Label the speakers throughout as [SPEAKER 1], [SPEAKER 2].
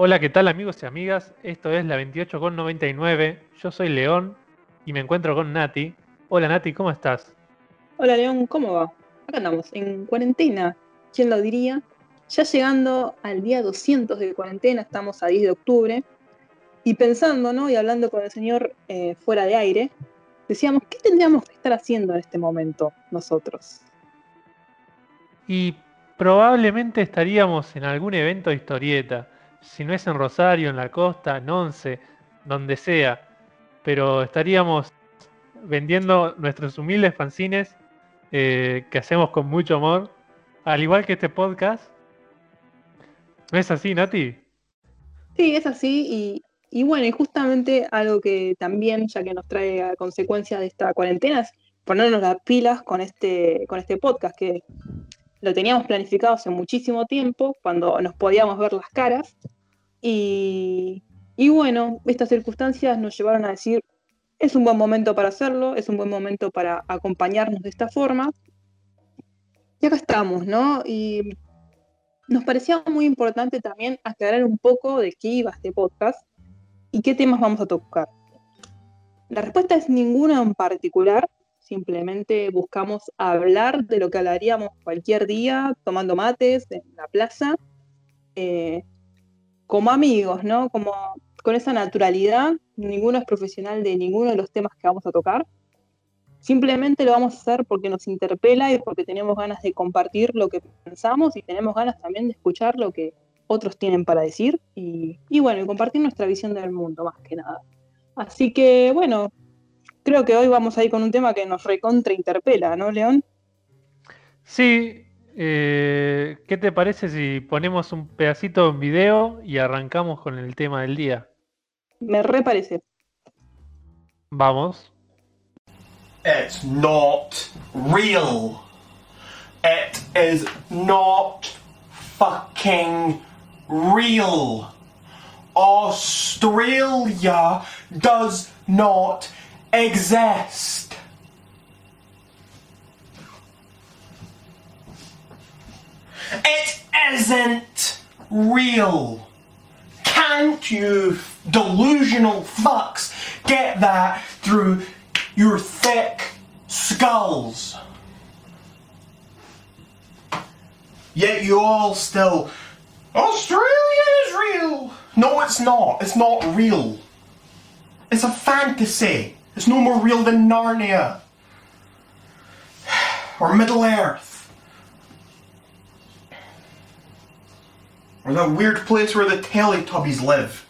[SPEAKER 1] Hola, ¿qué tal amigos y amigas? Esto es la 28 con 99. Yo soy León y me encuentro con Nati. Hola Nati, ¿cómo estás?
[SPEAKER 2] Hola León, ¿cómo va? Acá andamos, en cuarentena. ¿Quién lo diría? Ya llegando al día 200 de cuarentena, estamos a 10 de octubre. Y pensando, ¿no? Y hablando con el señor eh, fuera de aire, decíamos, ¿qué tendríamos que estar haciendo en este momento nosotros?
[SPEAKER 1] Y probablemente estaríamos en algún evento de historieta si no es en Rosario, en la costa, en Once, donde sea, pero estaríamos vendiendo nuestros humildes fanzines eh, que hacemos con mucho amor, al igual que este podcast. ¿No es así, Nati?
[SPEAKER 2] Sí, es así y, bueno, y justamente algo que también, ya que nos trae a consecuencia de esta cuarentena, es ponernos las pilas con este, con este podcast, que lo teníamos planificado hace muchísimo tiempo, cuando nos podíamos ver las caras. Y, bueno, estas circunstancias nos llevaron a decir, es un buen momento para hacerlo, es un buen momento para acompañarnos de esta forma. Y acá estamos, ¿no? Y nos parecía muy importante también aclarar un poco de qué iba este podcast y qué temas vamos a tocar. La respuesta es ninguna en particular, Simplemente buscamos hablar de lo que hablaríamos cualquier día, tomando mates en la plaza, eh, como amigos, ¿no? Como con esa naturalidad. Ninguno es profesional de ninguno de los temas que vamos a tocar. Simplemente lo vamos a hacer porque nos interpela y porque tenemos ganas de compartir lo que pensamos y tenemos ganas también de escuchar lo que otros tienen para decir y, y bueno, y compartir nuestra visión del mundo, más que nada. Así que bueno, creo que hoy vamos a ir con un tema que nos recontra interpela, ¿no, León?
[SPEAKER 1] Sí. Eh, ¿Qué te parece si ponemos un pedacito en video y arrancamos con el tema del día?
[SPEAKER 2] Me reparece.
[SPEAKER 1] Vamos.
[SPEAKER 3] It's not real. It is not fucking real. Australia does not exist. It isn't real. Can't you delusional fucks get that through your thick skulls? Yet you all still, Australia is real. No, it's not. It's not real. It's a fantasy. It's no more real than Narnia. Or Middle Earth. Or that weird place where the Teletubbies live.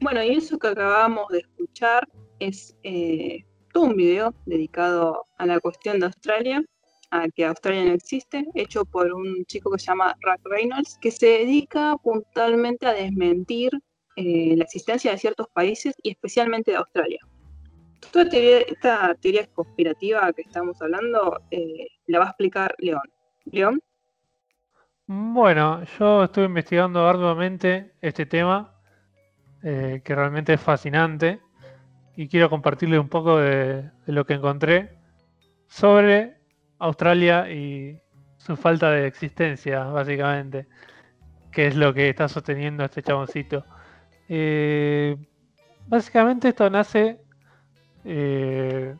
[SPEAKER 2] Bueno, y eso que acabamos de escuchar es eh, un video dedicado a la cuestión de Australia a que Australia no existe, hecho por un chico que se llama Rack Reynolds, que se dedica puntualmente a desmentir eh, la existencia de ciertos países y especialmente de Australia. Toda esta teoría conspirativa que estamos hablando eh, la va a explicar León. León.
[SPEAKER 1] Bueno, yo estuve investigando arduamente este tema, eh, que realmente es fascinante, y quiero compartirle un poco de lo que encontré sobre Australia y su falta de existencia, básicamente, que es lo que está sosteniendo este chaboncito. Eh, básicamente esto nace eh,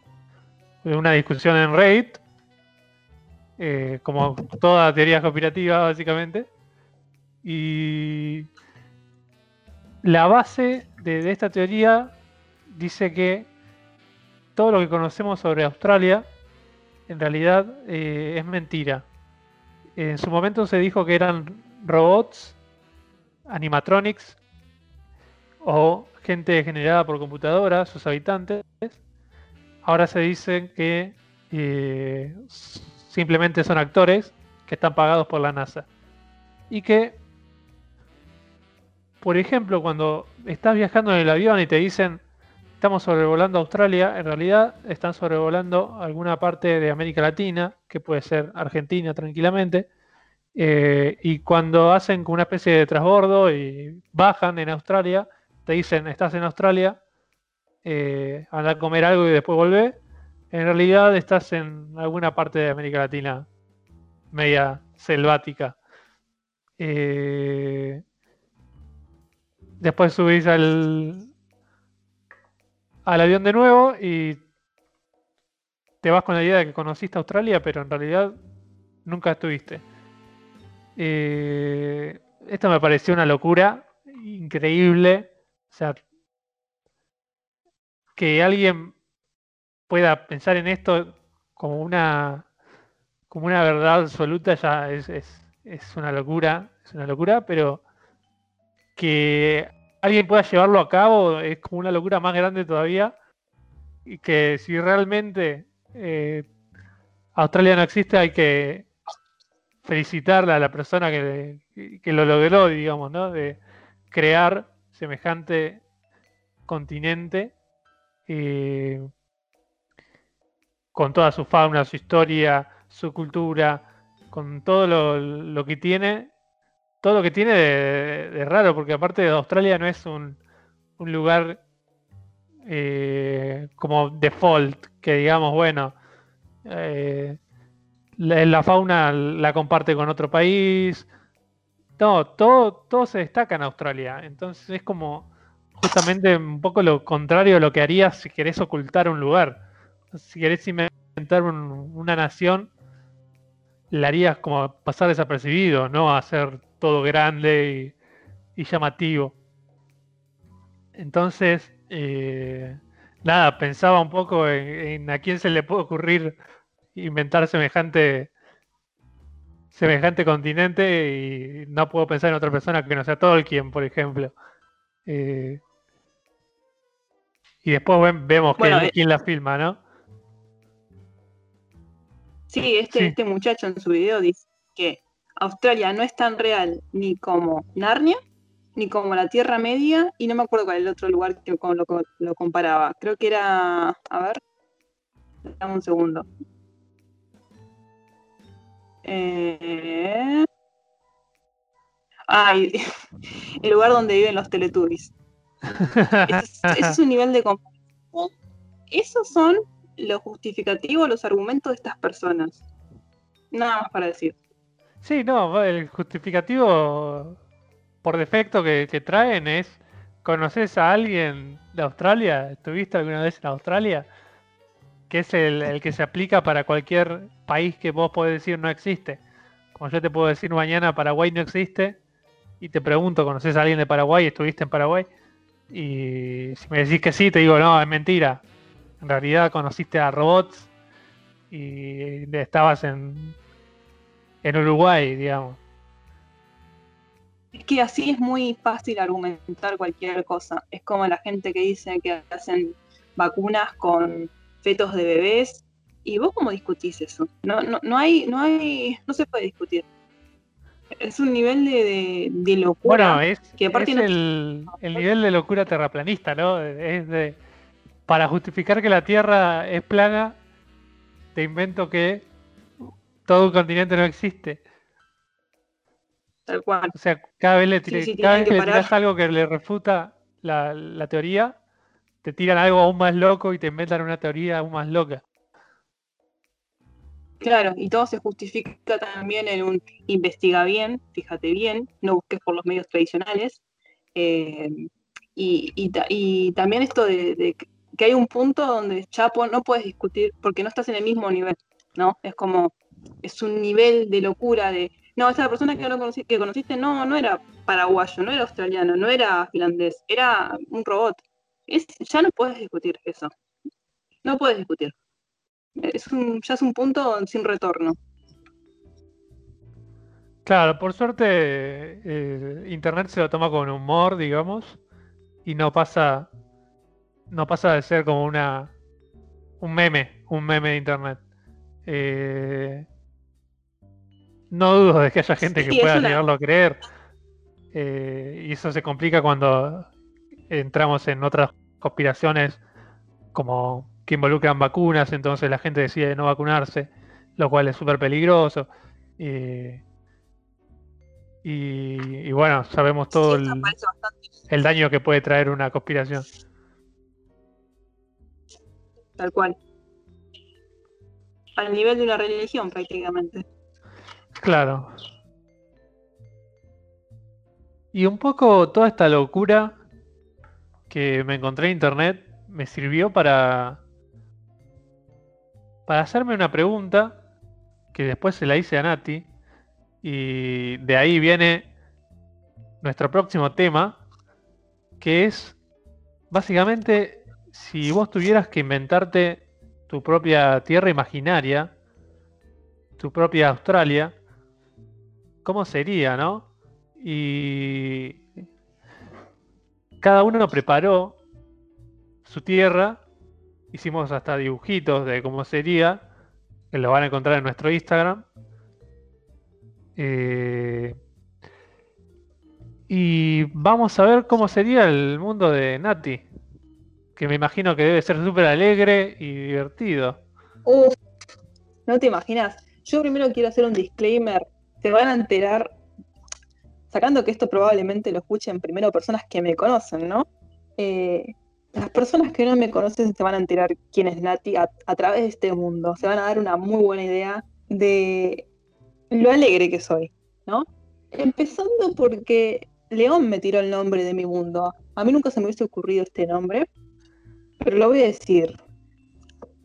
[SPEAKER 1] de una discusión en Reddit, eh, como toda teoría conspirativa, básicamente, y la base de esta teoría dice que todo lo que conocemos sobre Australia en realidad eh, es mentira. En su momento se dijo que eran robots, animatronics o gente generada por computadora, sus habitantes. Ahora se dicen que eh, simplemente son actores que están pagados por la NASA. Y que, por ejemplo, cuando estás viajando en el avión y te dicen estamos sobrevolando Australia, en realidad están sobrevolando alguna parte de América Latina, que puede ser Argentina tranquilamente, Eh, y cuando hacen una especie de transbordo y bajan en Australia, te dicen, estás en Australia, eh, anda a comer algo y después volvé. En realidad estás en alguna parte de América Latina, media selvática. Eh, después subís al, al avión de nuevo y te vas con la idea de que conociste Australia, pero en realidad nunca estuviste. Eh, esto me pareció una locura increíble. O sea, que alguien pueda pensar en esto como una como una verdad absoluta ya es, es, una locura, es una locura, pero que alguien pueda llevarlo a cabo es como una locura más grande todavía. Y que si realmente eh, Australia no existe, hay que felicitarle a la persona que, que, lo logró, digamos, ¿no? De crear semejante continente eh, con toda su fauna, su historia, su cultura, con todo lo, que tiene, todo lo que tiene de, raro, porque aparte de Australia no es un, lugar eh, como default, que digamos, bueno, eh, la, fauna la comparte con otro país. No, todo, todo se destaca en Australia. Entonces es como justamente un poco lo contrario a lo que harías si querés ocultar un lugar. Si querés inventar una nación, la harías como pasar desapercibido, no hacer todo grande y, llamativo. Entonces, eh, nada, pensaba un poco en, a quién se le puede ocurrir inventar semejante semejante continente y no puedo pensar en otra persona que no sea Tolkien, por ejemplo. Eh, y después vemos eh, quién la filma, ¿no?
[SPEAKER 2] Sí este, este muchacho en su video dice que Australia no es tan real ni como Narnia, ni como la Tierra Media, y no me acuerdo cuál es el otro lugar que lo, comparaba. Creo que era. A ver. Dame un segundo. Eh... Ay, el lugar donde viven los Teletubbies. Ese es, un nivel de Esos son los justificativos, los argumentos de estas personas. Nada más para decir.
[SPEAKER 1] Sí, no, el justificativo por defecto que, traen es, ¿conoces a alguien de Australia? ¿Estuviste alguna vez en Australia? Que es el, el, que se aplica para cualquier país que vos podés decir no existe. Como yo te puedo decir mañana Paraguay no existe y te pregunto, ¿conoces a alguien de Paraguay? ¿Estuviste en Paraguay? Y si me decís que sí, te digo, no, es mentira. En realidad conociste a robots y estabas en, en Uruguay, digamos.
[SPEAKER 2] Es que así es muy fácil argumentar cualquier cosa. Es como la gente que dice que hacen vacunas con fetos de bebés. ¿Y vos cómo discutís eso? No, no, no hay, no hay, no se puede discutir es un nivel de, locura.
[SPEAKER 1] Bueno, es, el, nivel de locura terraplanista, ¿no? Es de. Para justificar que la Tierra es plana, te invento que todo un continente no existe.
[SPEAKER 2] Tal cual.
[SPEAKER 1] O sea, cada vez le, tiras algo que le refuta la, la teoría, te tiran algo aún más loco y te inventan una teoría aún más loca.
[SPEAKER 2] Claro, y todo se justifica también en un investiga bien, fíjate bien, no busques por los medios tradicionales. Eh, y, también esto de, que hay un punto donde Chapo no puedes discutir porque no estás en el mismo nivel, ¿no? Es como, es un nivel de locura de, no, esa persona que, no que conociste no, no era paraguayo, no era australiano, no era finlandés, era un robot. Es, ya no puedes discutir eso. No puedes discutir es un, ya es un punto sin retorno.
[SPEAKER 1] Claro, por suerte eh, Internet se lo toma con humor, digamos, y no pasa, no pasa de ser como una un meme, un meme de Internet. Eh, no dudo de que haya gente que pueda llegarlo a creer. Eh, y eso se complica cuando entramos en otras conspiraciones como que involucran vacunas, entonces la gente decide no vacunarse, lo cual es súper peligroso. Y, y bueno, sabemos todo
[SPEAKER 2] Sí,
[SPEAKER 1] el, el daño que puede traer una conspiración.
[SPEAKER 2] tal cual. Al nivel de una religión, prácticamente.
[SPEAKER 1] Claro. Y un poco toda esta locura que me encontré en internet me sirvió para para hacerme una pregunta que después se la hice a Nati y de ahí viene nuestro próximo tema que es básicamente si vos tuvieras que inventarte tu propia tierra imaginaria, tu propia Australia, ¿cómo sería, no? Y cada uno preparó su tierra, hicimos hasta dibujitos de cómo sería, lo van a encontrar en nuestro Instagram. Eh, y vamos a ver cómo sería el mundo de Nati, que me imagino que debe ser súper alegre y divertido.
[SPEAKER 2] Uf, no te imaginas. Yo primero quiero hacer un disclaimer. Se van a enterar, sacando que esto probablemente lo escuchen primero personas que me conocen, ¿no? Eh, las personas que no me conocen se van a enterar quién es Nati a, a través de este mundo. Se van a dar una muy buena idea de lo alegre que soy, ¿no? Empezando porque León me tiró el nombre de mi mundo. A mí nunca se me hubiese ocurrido este nombre, pero lo voy a decir.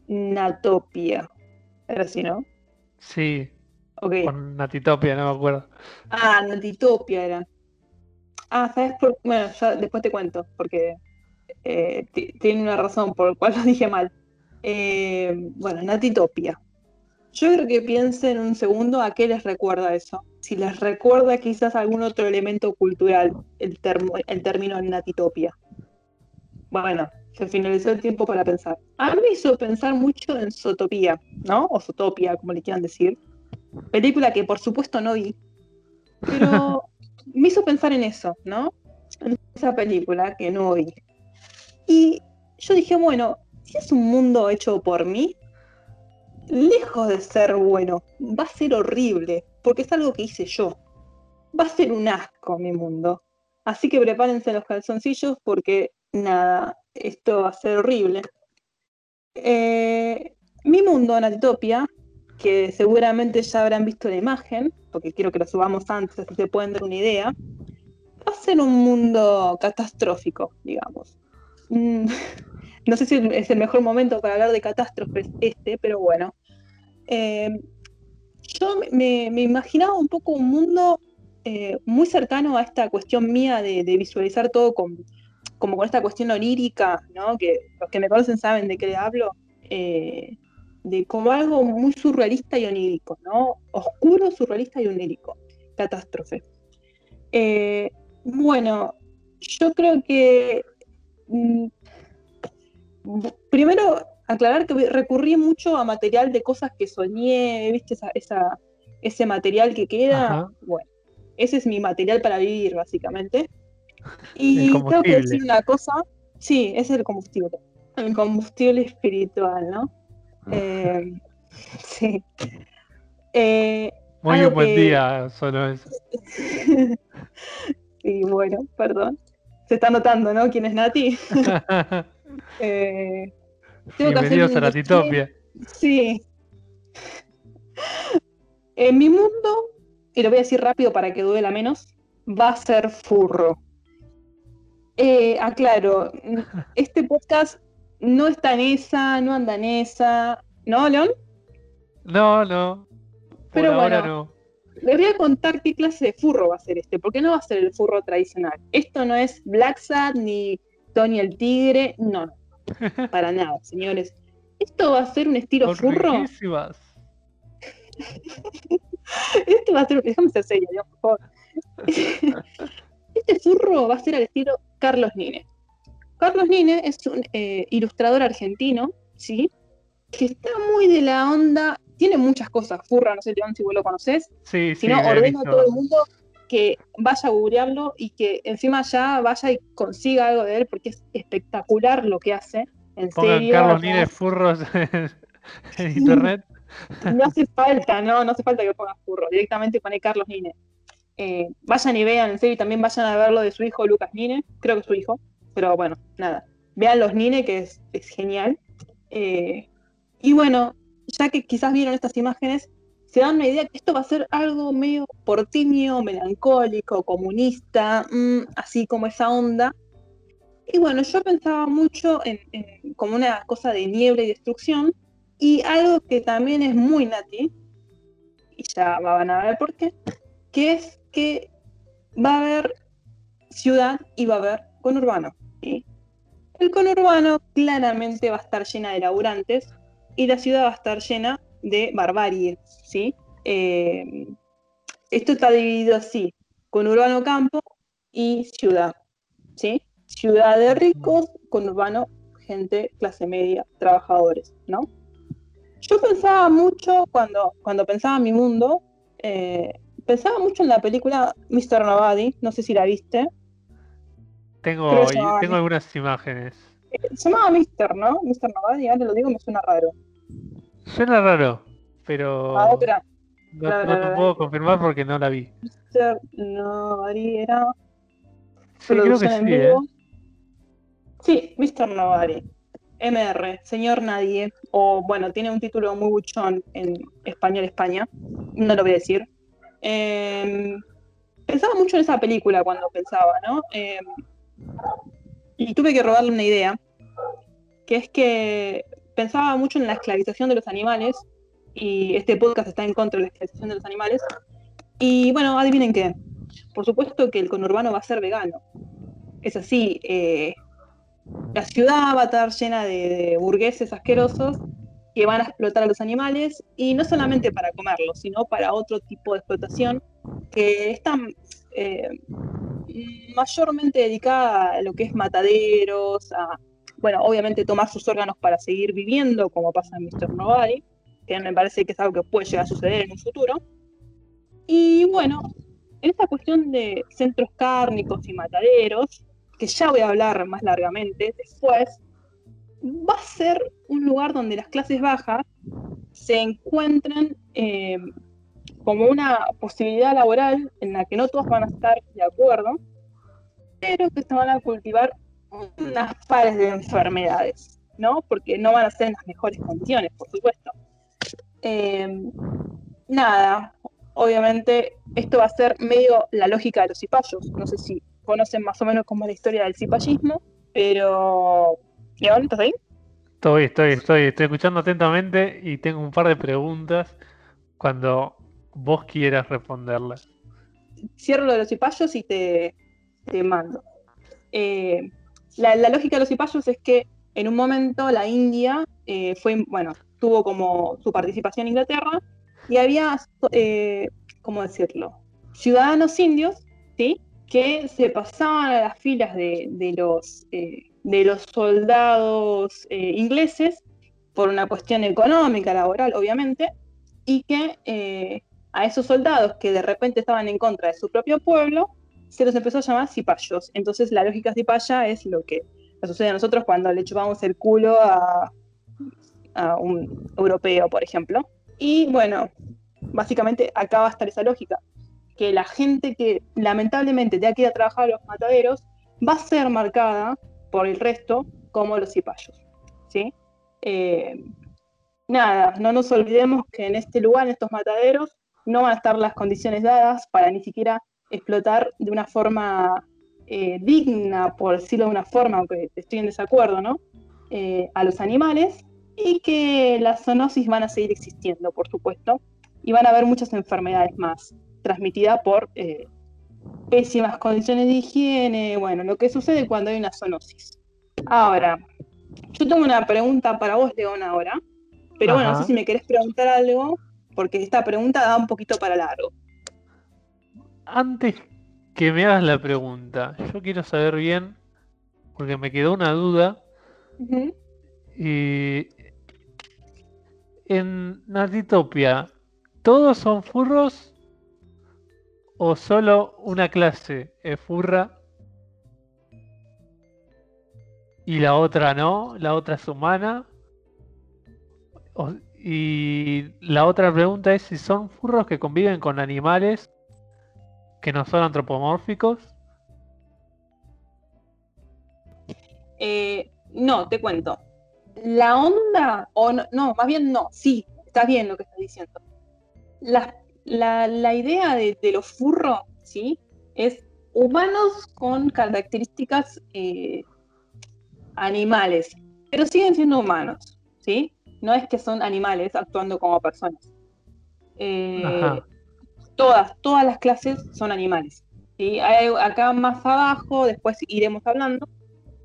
[SPEAKER 2] Natopia. Era así, ¿no?
[SPEAKER 1] Sí,
[SPEAKER 2] Ok.
[SPEAKER 1] con Natitopia, no me acuerdo.
[SPEAKER 2] Ah, Natitopia era. Ah, ¿sabes por Bueno, ya después te cuento, porque eh, ti- tiene una razón por la cual lo dije mal. Eh, bueno, Natitopia. Yo creo que piensen un segundo a qué les recuerda eso. Si les recuerda quizás algún otro elemento cultural, el, termo- el término Natitopia. Bueno, se finalizó el tiempo para pensar. A mí me hizo pensar mucho en Zootopia, ¿no? O Zootopia, como le quieran decir. Película que por supuesto no vi, pero me hizo pensar en eso, ¿no? En esa película que no vi. Y yo dije, bueno, si es un mundo hecho por mí, lejos de ser bueno, va a ser horrible, porque es algo que hice yo. Va a ser un asco mi mundo. Así que prepárense los calzoncillos porque nada, esto va a ser horrible. Eh, mi mundo, Natitopia, que seguramente ya habrán visto la imagen, porque quiero que lo subamos antes, así se pueden dar una idea, va a ser un mundo catastrófico, digamos. Mm, No sé si es el mejor momento para hablar de catástrofes este, pero bueno. Eh, yo me, me imaginaba un poco un mundo eh, muy cercano a esta cuestión mía de, de visualizar todo con, como con esta cuestión onírica, ¿no? Que los que me conocen saben de qué le hablo. eh, de como algo muy surrealista y onírico, ¿no? Oscuro, surrealista y onírico. Catástrofe. Eh, bueno, yo creo que mm, primero aclarar que recurrí mucho a material de cosas que soñé, ¿viste? Esa, esa- ese material que queda.
[SPEAKER 1] Ajá.
[SPEAKER 2] Bueno, ese es mi material para vivir, básicamente. Y tengo que decir una cosa. Sí, ese es el combustible. El combustible espiritual, ¿no? Eh, sí. Eh,
[SPEAKER 1] Muy buen
[SPEAKER 2] que-
[SPEAKER 1] día, solo eso.
[SPEAKER 2] sí, bueno, perdón. Se está notando, ¿no? ¿Quién es Nati? Eh, Tengo que hacer
[SPEAKER 1] Bienvenidos a la
[SPEAKER 2] disclaimer.
[SPEAKER 1] Titopia.
[SPEAKER 2] Sí. En mi mundo, y lo voy a decir rápido para que duela menos, va a ser furro. Eh, aclaro, este podcast no está en esa, no anda en esa, ¿no, León?
[SPEAKER 1] No, no. Por
[SPEAKER 2] Pero
[SPEAKER 1] ahora
[SPEAKER 2] bueno.
[SPEAKER 1] no.
[SPEAKER 2] Les voy a contar qué clase de furro va a ser este, porque no va a ser el furro tradicional. Esto no es Black Sad ni Tony el Tigre, no, para nada, señores. Esto va a ser un estilo
[SPEAKER 1] Son
[SPEAKER 2] furro.
[SPEAKER 1] riquísimas.
[SPEAKER 2] Este va a ser, déjame ser serio, Dios, por favor. Este furro va a ser al estilo Carlos Nine. Carlos Nine es un eh, ilustrador argentino, ¿sí? Que está muy de la onda, tiene muchas cosas, furra, no sé, León, si vos lo conoces.
[SPEAKER 1] Sí,
[SPEAKER 2] Si
[SPEAKER 1] sí,
[SPEAKER 2] no, ordeno a todo el mundo que vaya a googlearlo y que encima ya vaya y consiga algo de él, porque es espectacular lo que hace. En
[SPEAKER 1] Pongan
[SPEAKER 2] serio,
[SPEAKER 1] Carlos
[SPEAKER 2] acá
[SPEAKER 1] Nines Furros en, en internet.
[SPEAKER 2] no hace falta, no, no hace falta que pongas furro, directamente pone Carlos Nine. Eh, vayan y vean, en serio, y también vayan a ver lo de su hijo Lucas Nine, creo que es su hijo, pero bueno, nada. Vean los Nine, que es, es genial. Eh, y bueno, ya que quizás vieron estas imágenes, se dan una idea que esto va a ser algo medio portimio, melancólico, comunista, mm, así como esa onda. Y bueno, yo pensaba mucho en, en, como una cosa de niebla y destrucción, y algo que también es muy nati, y ya van a ver por qué, que es que va a haber ciudad y va a haber conurbano. El conurbano claramente va a estar llena de laburantes y la ciudad va a estar llena de barbarie. ¿sí? Eh, esto está dividido así, conurbano campo y ciudad. ¿sí? Ciudad de ricos, conurbano gente clase media, trabajadores, ¿no? Yo pensaba mucho cuando, cuando pensaba en mi mundo, eh, pensaba mucho en la película Mr. Nobody, no sé si la viste.
[SPEAKER 1] Tengo, tengo algunas imágenes.
[SPEAKER 2] Eh, se llamaba Mr., ¿no? Mr. Nobody, ahora lo digo, me suena raro.
[SPEAKER 1] Suena raro, pero
[SPEAKER 2] Ah, otra.
[SPEAKER 1] no,
[SPEAKER 2] la-
[SPEAKER 1] no
[SPEAKER 2] la-
[SPEAKER 1] te
[SPEAKER 2] la-
[SPEAKER 1] puedo confirmar porque no la vi.
[SPEAKER 2] Mr. Nobody era
[SPEAKER 1] Sí, creo que sí, ¿eh?
[SPEAKER 2] Sí, Mr. Nobody. MR, Señor Nadie. O bueno, tiene un título muy buchón en español España. No lo voy a decir. Eh, pensaba mucho en esa película cuando pensaba, ¿no? Eh, y tuve que robarle una idea. Que es que pensaba mucho en la esclavización de los animales. Y este podcast está en contra de la esclavización de los animales. Y bueno, adivinen qué. Por supuesto que el conurbano va a ser vegano. Es así. eh, la ciudad va a estar llena de, de burgueses asquerosos que van a explotar a los animales y no solamente para comerlos, sino para otro tipo de explotación que está eh, mayormente dedicada a lo que es mataderos, a, bueno, obviamente tomar sus órganos para seguir viviendo, como pasa en Mr. Nobody, que me parece que es algo que puede llegar a suceder en un futuro. Y bueno, en esta cuestión de centros cárnicos y mataderos, que ya voy a hablar más largamente después, va a ser un lugar donde las clases bajas se encuentren eh, como una posibilidad laboral en la que no todos van a estar de acuerdo, pero que se van a cultivar unas pares de enfermedades, ¿no? Porque no van a ser en las mejores condiciones, por supuesto. Eh, nada, obviamente esto va a ser medio la lógica de los cipayos. No sé si conocen más o menos cómo es la historia del cipallismo, pero... León, ¿estás ahí?
[SPEAKER 1] Estoy, estoy, estoy, estoy escuchando atentamente y tengo un par de preguntas cuando vos quieras responderlas.
[SPEAKER 2] Cierro lo de los cipayos y te, mando. Eh, la, lógica de los cipayos es que en un momento la India eh, fue, bueno, tuvo como su participación en Inglaterra y había, eh, ¿cómo decirlo? Ciudadanos indios, ¿sí? Que se pasaban a las filas de, de los, de los soldados ingleses por una cuestión económica, laboral, obviamente, y que a esos soldados que de repente estaban en contra de su propio pueblo, se los empezó a llamar cipayos. Entonces la lógica cipaya es lo que sucede a nosotros cuando le chupamos el culo a, a un europeo, por ejemplo. Y bueno, básicamente acá va a estar esa lógica, que la gente que lamentablemente tenga que ir a trabajar a los mataderos va a ser marcada por el resto como los cipayos. ¿sí? Eh, nada, no nos olvidemos que en este lugar, en estos mataderos, no van a estar las condiciones dadas para ni siquiera explotar de una forma eh, digna, por decirlo de una forma, aunque estoy en desacuerdo, ¿no? Eh, a los animales y que las zoonosis van a seguir existiendo, por supuesto, y van a haber muchas enfermedades más transmitidas por eh, pésimas condiciones de higiene, bueno, lo que sucede cuando hay una zoonosis. Ahora, yo tengo una pregunta para vos, León, ahora, pero bueno, no sé si me querés preguntar algo, porque esta pregunta da un poquito para largo.
[SPEAKER 1] Antes que me hagas la pregunta, yo quiero saber bien, porque me quedó una duda, y en Natitopia, ¿todos son furros o solo una clase es furra y la otra no? ¿La otra es humana? O- y la otra pregunta es si son furros que conviven con animales que no son antropomórficos?
[SPEAKER 2] Eh, no, te cuento. La onda, o no, no, más bien no, sí, está bien lo que estás diciendo. La, la- la idea de, los furros, ¿sí? Es humanos con características eh, animales, pero siguen siendo humanos, ¿sí? No es que son animales actuando como personas. Eh, todas, todas las clases son animales. ¿sí? Hay, acá más abajo, después iremos hablando,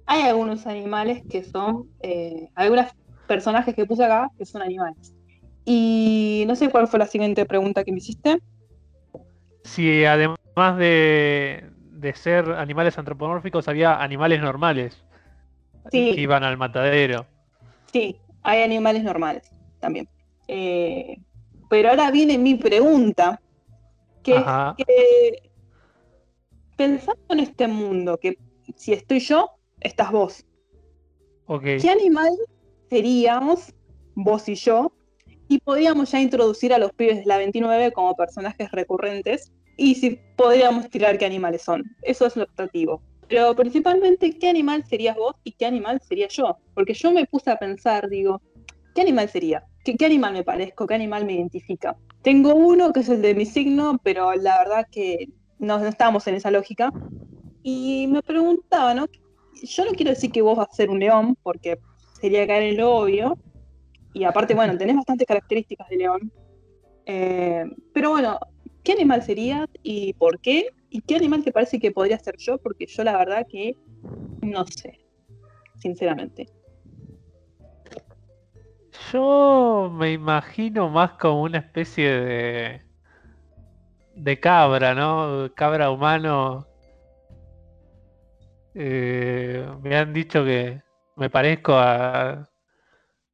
[SPEAKER 2] hay algunos animales que son, eh, algunos personajes que puse acá que son animales. Y no sé cuál fue la siguiente pregunta que me hiciste.
[SPEAKER 1] Si además de, de ser animales antropomórficos, había animales normales
[SPEAKER 2] Sí.
[SPEAKER 1] que iban al matadero.
[SPEAKER 2] Sí, hay animales normales también. Eh, pero ahora viene mi pregunta, que
[SPEAKER 1] Ajá.
[SPEAKER 2] que pensando en este mundo, que si estoy yo, estás vos. ¿Qué animal seríamos vos y yo? Y podríamos ya introducir a los pibes de la 29 como personajes recurrentes. Y si podríamos tirar qué animales son. Eso es lo optativo. Pero principalmente, ¿qué animal serías vos y qué animal sería yo? Porque yo me puse a pensar, digo, ¿qué animal sería? ¿Qué, qué animal me parezco? ¿Qué animal me identifica? Tengo uno que es el de mi signo, pero la verdad que no, no estamos en esa lógica. Y me preguntaba, ¿no? Yo no quiero decir que vos vas a ser un león, porque sería caer en lo obvio. Y aparte, bueno, tenés bastantes características de león. Eh, pero bueno, ¿qué animal serías y por qué? ¿Y qué animal te parece que podría ser yo? Porque yo la verdad que no sé, sinceramente.
[SPEAKER 1] Yo me imagino más como una especie de de cabra, ¿no? Cabra humano. Eh, me han dicho que me parezco a,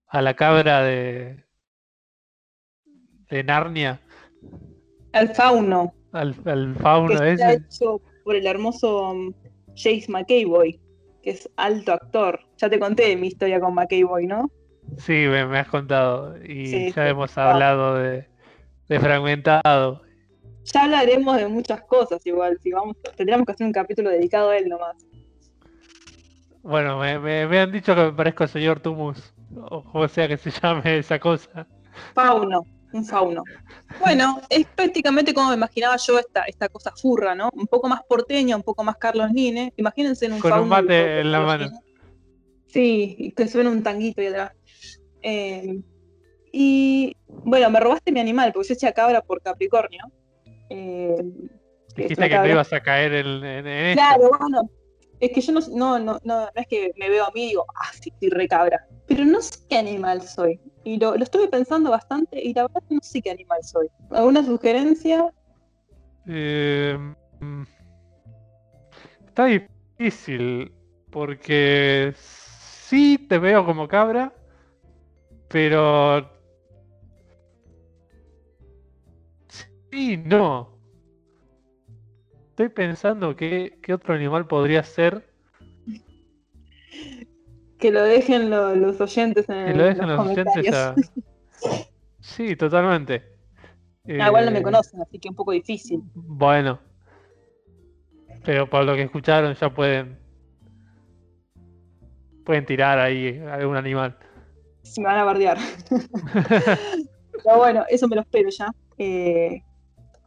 [SPEAKER 1] a la cabra de de Narnia,
[SPEAKER 2] El fauno,
[SPEAKER 1] al, al
[SPEAKER 2] que
[SPEAKER 1] fauno
[SPEAKER 2] está
[SPEAKER 1] ese.
[SPEAKER 2] hecho por el hermoso um, Jace McAvoy, que es alto actor. Ya te conté mi historia con McAvoy, ¿no?
[SPEAKER 1] Sí, me, me has contado y
[SPEAKER 2] Sí,
[SPEAKER 1] ya
[SPEAKER 2] sí.
[SPEAKER 1] hemos hablado de, de fragmentado.
[SPEAKER 2] Ya hablaremos de muchas cosas igual, si vamos, tendríamos que hacer un capítulo dedicado a él nomás.
[SPEAKER 1] Bueno, me, me- me han dicho que me parezco al señor Tumus, o como sea que se llame esa cosa.
[SPEAKER 2] Fauno, un fauno. Bueno, es prácticamente como me imaginaba yo esta, esta cosa furra, ¿no? Un poco más porteña, un poco más Carlos Nine. Imagínense en un
[SPEAKER 1] Con un
[SPEAKER 2] fauno.
[SPEAKER 1] mate
[SPEAKER 2] tipo
[SPEAKER 1] en la mano.
[SPEAKER 2] Sí, y que suena un tanguito ahí atrás. Eh, y bueno, me robaste mi animal, porque yo decía cabra por Capricornio. Eh,
[SPEAKER 1] Dijiste que
[SPEAKER 2] cabra.
[SPEAKER 1] ibas a caer en, en- en esto.
[SPEAKER 2] Claro, bueno, es que yo no, no, no, no, es que me veo a mí y digo, ah, sí, estoy re cabra. Pero no sé qué animal soy. Y lo, lo estuve pensando bastante y la verdad no sé qué animal soy. ¿Alguna sugerencia?
[SPEAKER 1] Eh, mm, está difícil, porque sí te veo como cabra, pero... Sí, no. Estoy pensando qué, qué otro animal podría ser.
[SPEAKER 2] Que lo dejen lo- los oyentes en,
[SPEAKER 1] Que lo dejen
[SPEAKER 2] los
[SPEAKER 1] los oyentes a... Sí, totalmente.
[SPEAKER 2] Ah, igual no me
[SPEAKER 1] Eh,
[SPEAKER 2] conocen, así que un poco difícil.
[SPEAKER 1] Bueno. Pero por lo que escucharon ya pueden. Pueden tirar ahí algún animal.
[SPEAKER 2] Si me van a bardear. Pero bueno, eso me lo espero ya. Eh,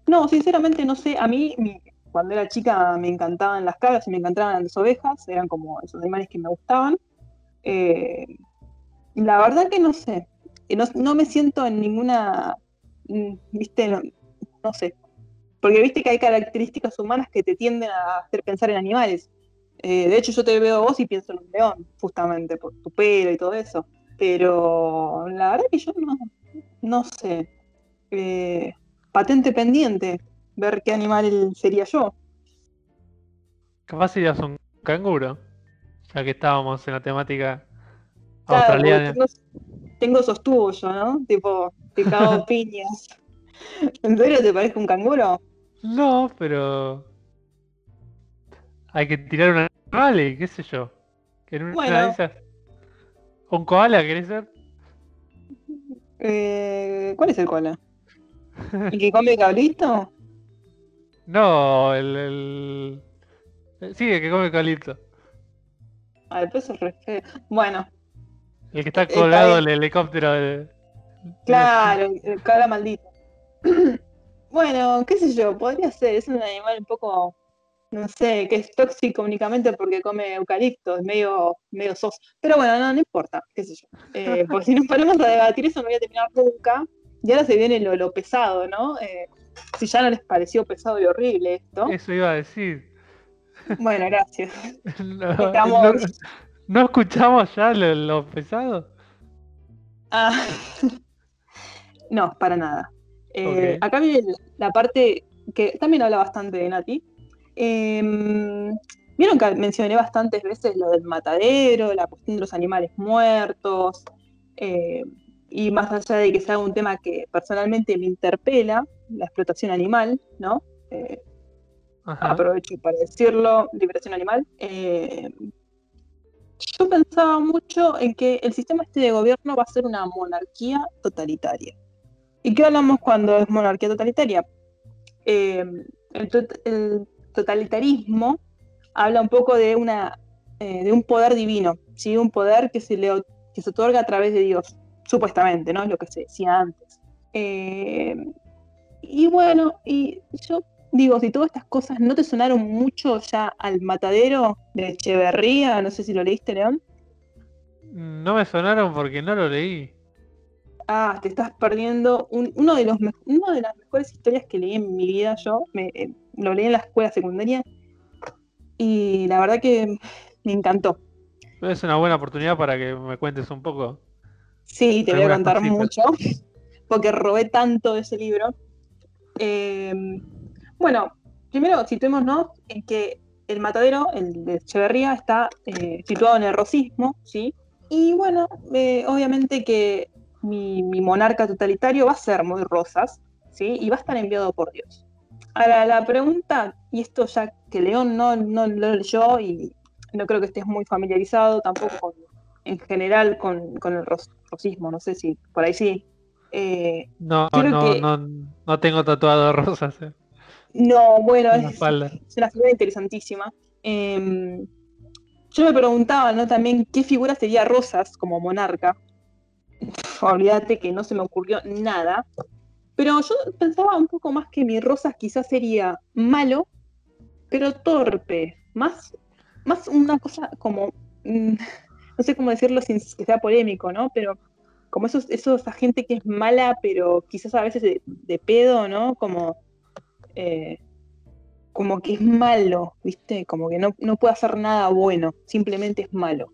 [SPEAKER 2] no, sinceramente no sé. A mí, mi- cuando era chica, me encantaban las cabras y me encantaban las ovejas. Eran como esos animales que me gustaban. Eh, la verdad que no sé. Eh, No, no me siento en ninguna. mm, ¿Viste? No, sé. Porque viste que hay características humanas que te tienden a hacer pensar en animales. Eh, de hecho, yo te veo a vos y pienso en un león, justamente por tu pelo y todo eso. Pero la verdad que yo no, no sé. Patente pendiente, ver qué animal sería yo.
[SPEAKER 1] Capaz serías un canguro. Ya que estábamos en la temática
[SPEAKER 2] Claro,
[SPEAKER 1] australiana.
[SPEAKER 2] tengo, tengo esos tubos yo, ¿no? Tipo, te cago piñas. ¿En serio te parezco un canguro?
[SPEAKER 1] No, pero. Hay que tirar un animal y qué sé yo. Que en una
[SPEAKER 2] Bueno.
[SPEAKER 1] de esas. ¿Un koala querés ser?
[SPEAKER 2] Eh, ¿Cuál es el cola? ¿El que come cabrito?
[SPEAKER 1] No, el, el... el- Sí, el que come eucalipto.
[SPEAKER 2] Pero eso es re feo. Bueno,
[SPEAKER 1] El que está colgado
[SPEAKER 2] bien.
[SPEAKER 1] el helicóptero de...
[SPEAKER 2] claro, el cabra maldito. Bueno, qué sé yo, podría ser, es un animal un poco, no sé, que es tóxico únicamente porque come eucalipto, es medio, medio sos. Pero bueno, no, no importa, qué sé yo. Eh, porque si nos ponemos a debatir eso no voy a terminar nunca. Y ahora se viene lo, lo pesado, ¿no? Eh, si ya no les pareció pesado y horrible esto.
[SPEAKER 1] Eso iba a decir.
[SPEAKER 2] Bueno, gracias.
[SPEAKER 1] No,
[SPEAKER 2] Estamos-
[SPEAKER 1] no- ¿no escuchamos ya lo, lo pesado?
[SPEAKER 2] Ah, no, para nada. Eh. Acá viene la parte que también habla bastante de Nati. Em, Vieron que mencioné bastantes veces lo del matadero, la cuestión de los animales muertos, eh, y más allá de que sea un tema que personalmente me interpela, la explotación animal, ¿no? Eh, aprovecho para decirlo, liberación animal. eh, yo pensaba mucho en que el sistema este de gobierno va a ser una monarquía totalitaria. ¿Y qué hablamos cuando es monarquía totalitaria? Eh, el, el totalitarismo habla un poco de, una, de un poder divino, ¿sí? un poder que se, le, que se otorga a través de Dios, supuestamente, ¿no? Es lo que se decía antes. Eh, y bueno, y yo digo, si todas estas cosas no te sonaron mucho ya al matadero de Echeverría, no sé si lo leíste, León.
[SPEAKER 1] No me sonaron porque no lo leí.
[SPEAKER 2] Ah, te estás perdiendo un- uno de los una de las mejores historias que leí en mi vida yo. Me, eh, lo leí en la escuela secundaria y la verdad que me encantó.
[SPEAKER 1] Es una buena oportunidad para que me cuentes un poco.
[SPEAKER 2] Sí, te voy a contar mucho, porque robé tanto de ese libro. Eh, bueno, primero situémonos en que el matadero, el de Echeverría, está eh, situado en el rosismo, ¿sí? Y bueno, eh, obviamente que mi, mi monarca totalitario va a ser muy rosas, ¿sí? Y va a estar enviado por Dios. Ahora, la pregunta, y esto ya que León no, no lo leyó y no creo que estés muy familiarizado tampoco con, en general con, con el ros- rosismo, no sé si por ahí sí. Eh,
[SPEAKER 1] No, no,
[SPEAKER 2] que-
[SPEAKER 1] no, no tengo tatuado rosas eh,
[SPEAKER 2] no, bueno, es, una figura interesantísima. Eh, yo me preguntaba, ¿no? También qué figura sería Rosas como monarca. Olvídate que no se me ocurrió nada. Pero yo pensaba un poco más que mi Rosas quizás sería malo, pero torpe. Más, más una cosa como. No sé cómo decirlo sin que sea polémico, ¿no? Pero como esos, esos, esa gente que es mala, pero quizás a veces de, pedo, ¿no? Como. eh, como que es malo, ¿viste? Como que no, no puede hacer nada bueno, simplemente es malo.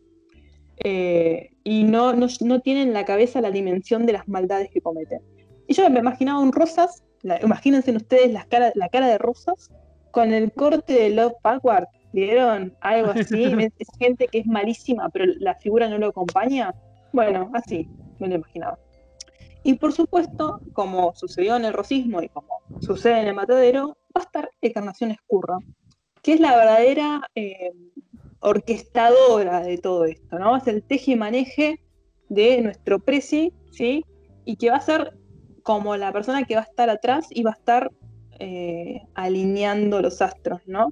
[SPEAKER 2] Eh, y no, no, no tiene en la cabeza la dimensión de las maldades que cometen. Y yo me imaginaba un Rosas, la- imagínense ustedes las cara, la cara de Rosas, con el corte de Love Backward, ¿vieron? Algo así, es, gente que es malísima, pero la figura no lo acompaña. Bueno, así, me lo imaginaba. Y por supuesto, como sucedió en el rosismo y como sucede en el matadero, va a estar Encarnación Escurra, que es la verdadera eh, orquestadora de todo esto, ¿no? Es el teje y maneje de nuestro presi, ¿sí? Y que va a ser como la persona que va a estar atrás y va a estar eh, alineando los astros, ¿no?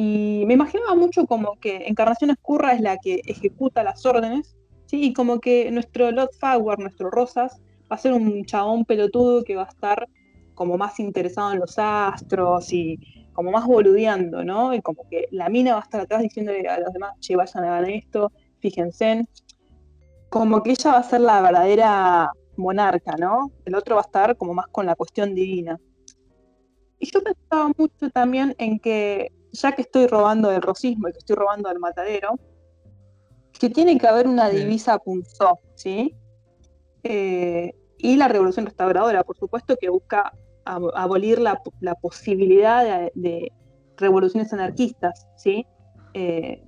[SPEAKER 2] Y me imaginaba mucho como que Encarnación Escurra es la que ejecuta las órdenes, ¿sí? Y como que nuestro Lord Fagward, nuestro Rosas, va a ser un chabón pelotudo que va a estar como más interesado en los astros y como más boludeando, ¿no? Y como que la mina va a estar atrás diciéndole a los demás, che, vayan a ganar esto, fíjense. Como que ella va a ser la verdadera monarca, ¿no? El otro va a estar como más con la cuestión divina. Y yo pensaba mucho también en que, ya que estoy robando del rosismo y que estoy robando del matadero, que tiene que haber una divisa punzó, ¿sí? Eh, y la revolución restauradora, por supuesto, que busca ab- abolir la, la posibilidad de, de revoluciones anarquistas, ¿sí? Eh,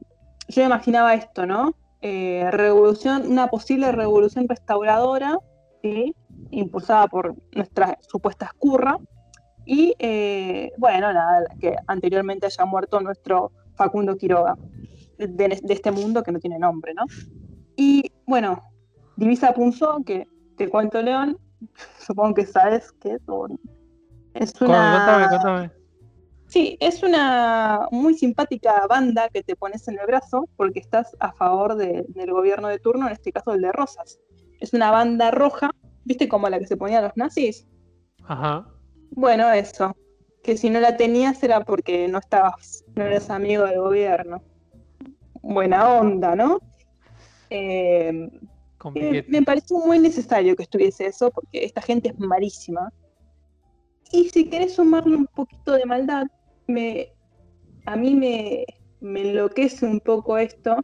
[SPEAKER 2] yo imaginaba esto, ¿no? Eh, revolución, una posible revolución restauradora, ¿sí? Impulsada por nuestra supuesta escurra, y eh, bueno, nada, que anteriormente haya muerto nuestro Facundo Quiroga, de, de este mundo que no tiene nombre, ¿no? Y bueno, Divisa Punzó, que te cuento, León, supongo que sabes que es, un- es una,
[SPEAKER 1] contame, contame.
[SPEAKER 2] Sí, es una muy simpática banda que te pones en el brazo porque estás a favor de- del gobierno de turno, en este caso el de Rosas. Es una banda roja, ¿viste como la que se ponían los nazis?
[SPEAKER 1] Ajá.
[SPEAKER 2] Bueno, eso. Que si no la tenías era porque no estabas, no eras amigo del gobierno. Buena onda, ¿no? Eh,
[SPEAKER 1] Con
[SPEAKER 2] Eh, me pareció muy necesario que estuviese eso, porque esta gente es malísima. Y si querés sumarle un poquito de maldad, me, a mí me, me enloquece un poco esto.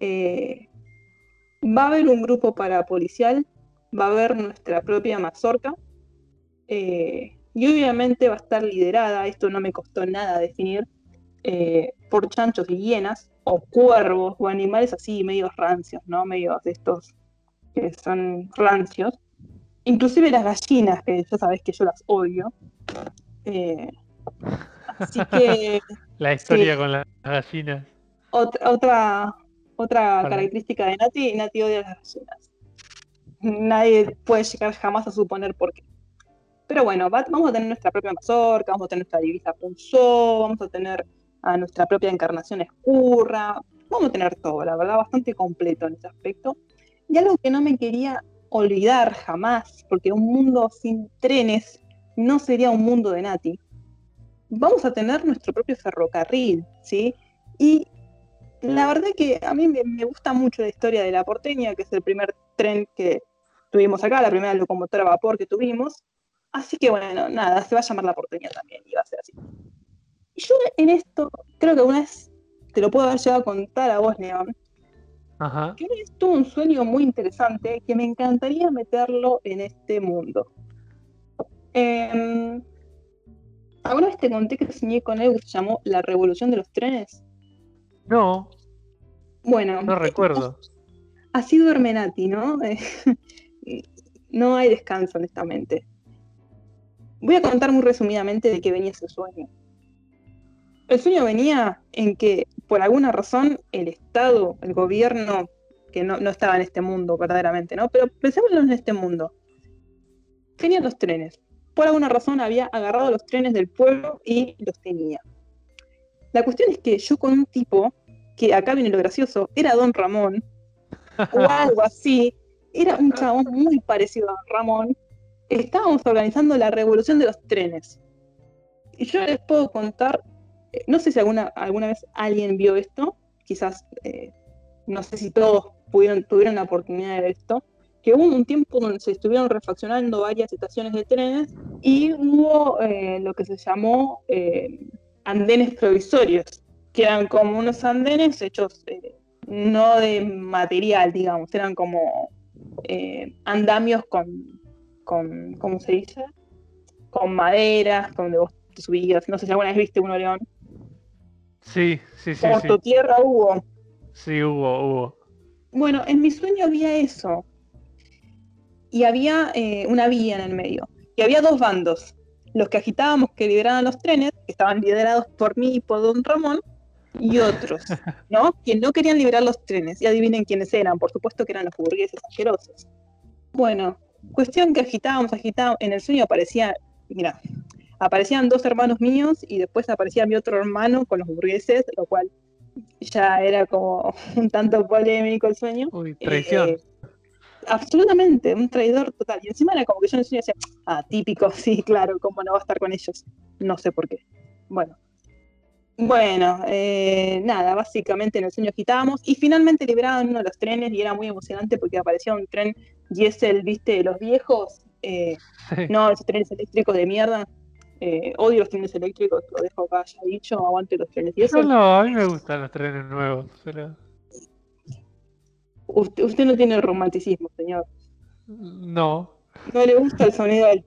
[SPEAKER 2] Eh, va a haber un grupo parapolicial, va a haber nuestra propia mazorca, eh, y obviamente va a estar liderada, esto no me costó nada definir, eh, por chanchos y hienas, o cuervos, o animales así, medios rancios, ¿no? Medios de estos que son rancios. Inclusive las gallinas, que ya sabes que yo las odio. Eh, así que
[SPEAKER 1] La historia con las gallinas.
[SPEAKER 2] otra, otra, otra característica de Nati, Nati odia las gallinas. Nadie puede llegar jamás a suponer por qué. Pero bueno, va- vamos a tener nuestra propia mazorca, vamos a tener nuestra divisa Punzó, vamos a tener a nuestra propia encarnación escurra, vamos a tener todo, la verdad, bastante completo en ese aspecto. Y algo que no me quería olvidar jamás, porque un mundo sin trenes no sería un mundo de Nati. Vamos a tener nuestro propio ferrocarril, ¿sí? Y la verdad que a mí me, me gusta mucho la historia de la porteña, que es el primer tren que tuvimos acá, la primera locomotora a vapor que tuvimos. Así que bueno, nada, se va a llamar la porteña también y va a ser así. Y yo en esto, creo que una vez te lo puedo haber llegado a contar a vos, León,
[SPEAKER 1] Ajá.
[SPEAKER 2] que una vez tuve un sueño muy interesante que me encantaría meterlo en este mundo. Em, ¿Alguna vez te conté que soñé con algo que se llamó la revolución de los trenes?
[SPEAKER 1] No,
[SPEAKER 2] Bueno,
[SPEAKER 1] no recuerdo.
[SPEAKER 2] así duerme Nati, ¿no? Eh, no hay descanso, honestamente. Voy a contar muy resumidamente de qué venía ese sueño. El sueño venía en que, por alguna razón, el Estado, el gobierno, que no, no estaba en este mundo verdaderamente, ¿no? Pero pensémoslo en este mundo. Tenía los trenes. Por alguna razón había agarrado los trenes del pueblo y los tenía. La cuestión es que yo con un tipo, que acá viene lo gracioso, era Don Ramón, o algo así. Era un chabón muy parecido a Ramón. Estábamos organizando la revolución de los trenes. Y yo les puedo contar, eh, no sé si alguna, alguna vez alguien vio esto, quizás, eh, no sé si todos pudieron, tuvieron la oportunidad de ver esto, que hubo un tiempo donde se estuvieron refaccionando varias estaciones de trenes y hubo eh, lo que se llamó andenes provisorios, que eran como unos andenes hechos no de material, digamos, eran como andamios con, con, ¿cómo se dice? Con maderas, donde vos te subías, no sé si alguna vez viste uno, León.
[SPEAKER 1] Sí, sí, sí, sí.
[SPEAKER 2] tu tierra hubo.
[SPEAKER 1] Sí, hubo, hubo.
[SPEAKER 2] Bueno, en mi sueño había eso. Y había eh, una vía en el medio. Y había dos bandos. Los que agitábamos que lideraban los trenes, que estaban liderados por mí y por Don Ramón, y otros, ¿no? Que no querían liberar los trenes. Y adivinen quiénes eran. Por supuesto que eran los burgueses asquerosos. Bueno, cuestión que agitábamos, agitábamos. En el sueño aparecía, mira, aparecían dos hermanos míos y después aparecía mi otro hermano con los burgueses, lo cual ya era como un tanto polémico el sueño.
[SPEAKER 1] Uy, traición.
[SPEAKER 2] Eh, absolutamente, un traidor total. Y encima era como que yo en el sueño decía, ah, típico, sí, claro, cómo no va a estar con ellos. No sé por qué. Bueno. Bueno, eh, nada, básicamente en el sueño agitábamos y finalmente liberaban uno de los trenes y era muy emocionante porque aparecía un tren diésel, viste, de los viejos. eh,
[SPEAKER 1] Sí.
[SPEAKER 2] no, esos trenes eléctricos de mierda. Eh, odio los trenes eléctricos, lo dejo acá ya dicho, aguante los trenes diésel.
[SPEAKER 1] no, a mí me gustan los trenes nuevos, pero
[SPEAKER 2] Usted, usted no tiene romanticismo, señor.
[SPEAKER 1] no.
[SPEAKER 2] No le gusta el sonido del...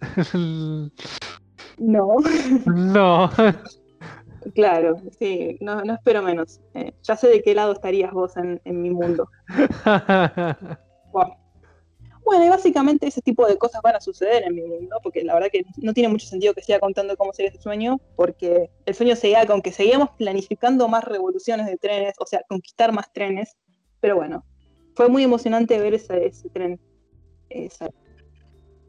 [SPEAKER 2] No,
[SPEAKER 1] no.
[SPEAKER 2] claro, sí, no, no espero menos. Eh, ya sé de qué lado estarías vos en, en mi mundo. Bueno. Bueno, y básicamente ese tipo de cosas van a suceder en mi mundo, porque la verdad que no tiene mucho sentido que siga contando cómo sería ese sueño, porque el sueño seguía con que seguíamos planificando más revoluciones de trenes, o sea, conquistar más trenes, pero bueno, fue muy emocionante ver ese, ese tren. Esa-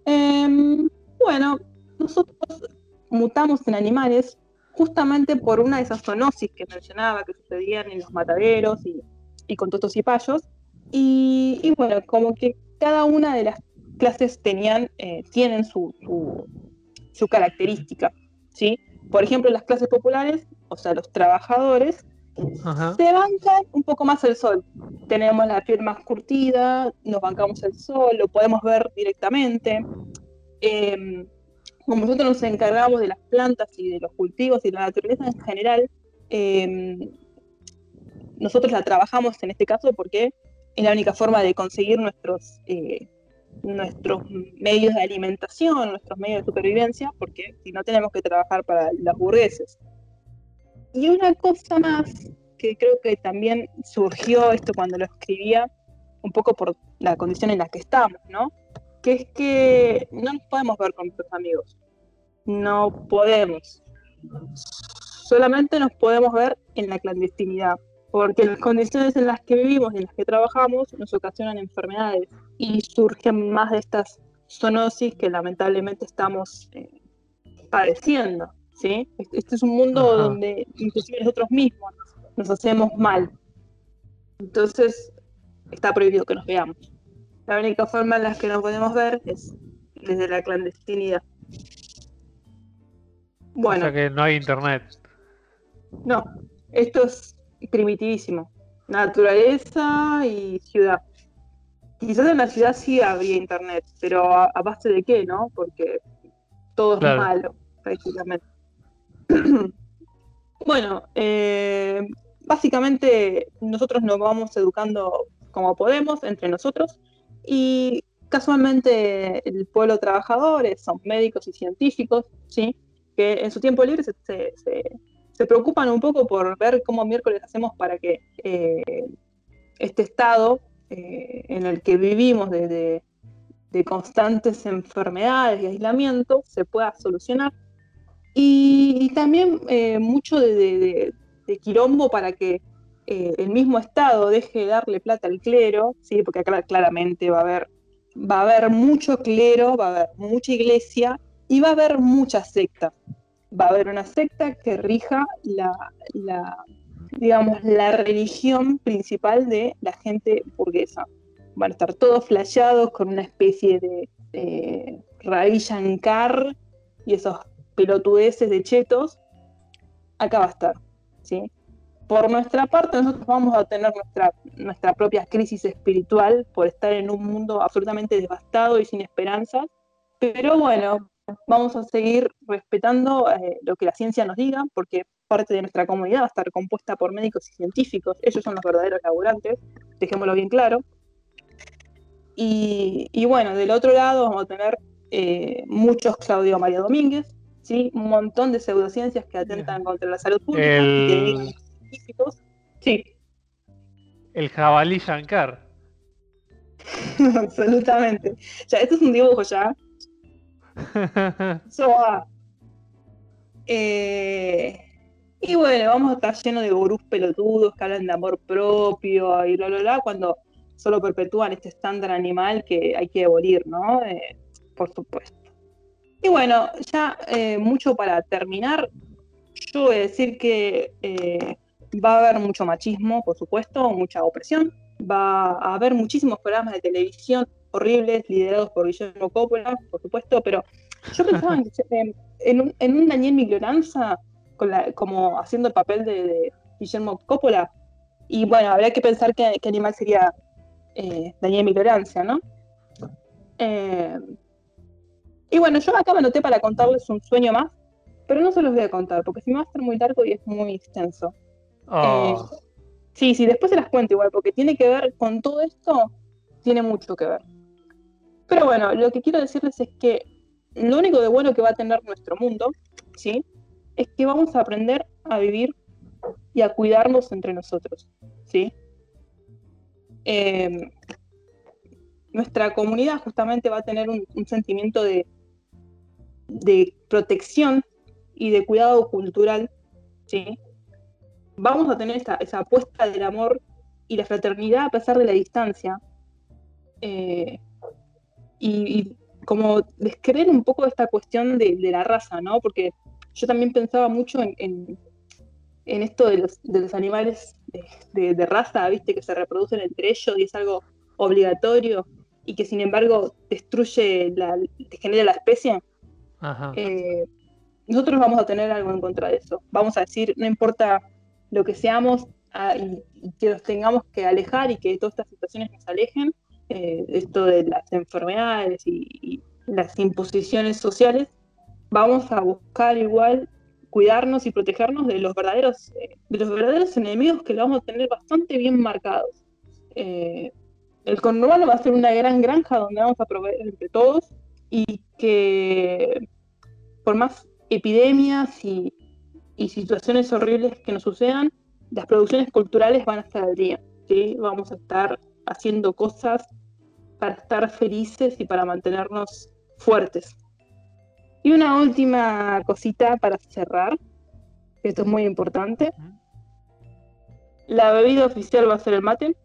[SPEAKER 2] Em, bueno, nosotros mutamos en animales justamente por una de esas zoonosis que mencionaba que sucedían en los mataderos y, con tostos y payos. Y, bueno, como que cada una de las clases tenían, eh, tienen su, su, característica, ¿sí? Por ejemplo, las clases populares, o sea, los trabajadores, se bancan un poco más el sol. Tenemos la piel más curtida, nos bancamos el sol, lo podemos ver directamente. Em, como nosotros nos encargamos de las plantas y de los cultivos y de la naturaleza en general, em, nosotros la trabajamos en este caso porque es la única forma de conseguir nuestros, eh, nuestros medios de alimentación, nuestros medios de supervivencia, porque si no tenemos que trabajar para los burgueses. Y una cosa más que creo que también surgió esto cuando lo escribía, un poco por la condición en la que estamos, ¿no? Que es que no nos podemos ver con nuestros amigos. No podemos. Solamente nos podemos ver en la clandestinidad, porque las condiciones en las que vivimos y en las que trabajamos nos ocasionan enfermedades y surgen más de estas zoonosis que lamentablemente estamos eh, padeciendo. ¿sí? Este es un mundo donde inclusive nosotros mismos nos hacemos mal. Entonces, está prohibido que nos veamos. La única forma en la que nos podemos ver es desde la clandestinidad.
[SPEAKER 1] Bueno. O sea que no hay internet.
[SPEAKER 2] No, esto es primitivísimo. Naturaleza y ciudad. Quizás en la ciudad sí habría internet, pero a, base de qué, ¿no? Porque todo es malo, prácticamente. bueno, eh, básicamente nosotros nos vamos educando como podemos entre nosotros y casualmente el pueblo trabajador son médicos y científicos, ¿sí? que en su tiempo libre se, se, preocupan un poco por ver cómo miércoles hacemos para que eh, este estado eh, en el que vivimos de, constantes enfermedades y aislamiento se pueda solucionar y, también eh, mucho de, de, quilombo para que eh, el mismo Estado deje de darle plata al clero, ¿sí? porque acá claramente va a haber, va a haber mucho clero, va a haber mucha iglesia y va a haber mucha secta. Va a haber una secta que rija la, digamos, la religión principal de la gente burguesa. Van a estar todos flasheados con una especie de eh, Shankar y esos pelotudeces de chetos, acá va a estar. ¿sí? Por nuestra parte, nosotros vamos a tener nuestra, nuestra propia crisis espiritual por estar en un mundo absolutamente devastado y sin esperanza, pero bueno, vamos a seguir respetando eh, lo que la ciencia nos diga, porque parte de nuestra comunidad va a estar compuesta por médicos y científicos, ellos son los verdaderos laburantes, dejémoslo bien claro. Y, bueno, del otro lado vamos a tener eh, muchos Claudio María Domínguez, ¿sí? un montón de pseudociencias que atentan contra la salud pública.
[SPEAKER 1] El... Sí. El jabalí Shankar.
[SPEAKER 2] Absolutamente. Ya, esto es un dibujo ya. Eso eh, y bueno, vamos a estar llenos de gurús pelotudos que hablan de amor propio y bla, bla, bla, cuando solo perpetúan este estándar animal que hay que abolir, ¿no? Eh, por supuesto. Y bueno, ya eh, mucho para terminar. Yo voy a decir que eh, va a haber mucho machismo, por supuesto, mucha opresión. Va a haber muchísimos programas de televisión horribles liderados por Guillermo Coppola, por supuesto, pero yo pensaba en, un, en un Daniel Migloranza, como haciendo el papel de, Guillermo Coppola. Y bueno, habría que pensar qué, animal sería eh, Daniel Migloranza, ¿no? Eh, y bueno, yo acá me anoté para contarles un sueño más, pero no se los voy a contar, porque si me va a ser muy largo y es muy extenso.
[SPEAKER 1] Oh.
[SPEAKER 2] Eh, sí, sí, después se las cuento igual, porque tiene que ver con todo esto, tiene mucho que ver. Pero bueno, lo que quiero decirles es que lo único de bueno que va a tener nuestro mundo, ¿sí? Es que vamos a aprender a vivir y a cuidarnos entre nosotros, ¿sí? Eh, nuestra comunidad justamente va a tener un sentimiento de, de protección y de cuidado cultural, ¿sí? Vamos a tener esa, apuesta del amor y la fraternidad a pesar de la distancia. Eh, y, como descreer un poco esta cuestión de, de la raza, ¿no? Porque yo también pensaba mucho en, en, en esto de los, de los animales de, de- de raza, ¿viste? Que se reproducen entre ellos y es algo obligatorio y que sin embargo destruye, la, degenera la especie.
[SPEAKER 1] Ajá.
[SPEAKER 2] eh, nosotros vamos a tener algo en contra de eso. Vamos a decir, no importa lo que seamos ah, que nos tengamos que alejar y que todas estas situaciones nos alejen, eh, esto de las enfermedades y, y las imposiciones sociales, vamos a buscar igual cuidarnos y protegernos de los verdaderos, eh, de los verdaderos enemigos que lo vamos a tener bastante bien marcados. Eh, el conurbano va a ser una gran granja donde vamos a proveer entre todos y que por más epidemias y, y situaciones horribles que nos sucedan, las producciones culturales van a estar al día. ¿sí? Vamos a estar haciendo cosas para estar felices y para mantenernos fuertes. Y una última cosita para cerrar, que esto es muy importante. La bebida oficial va a ser el mate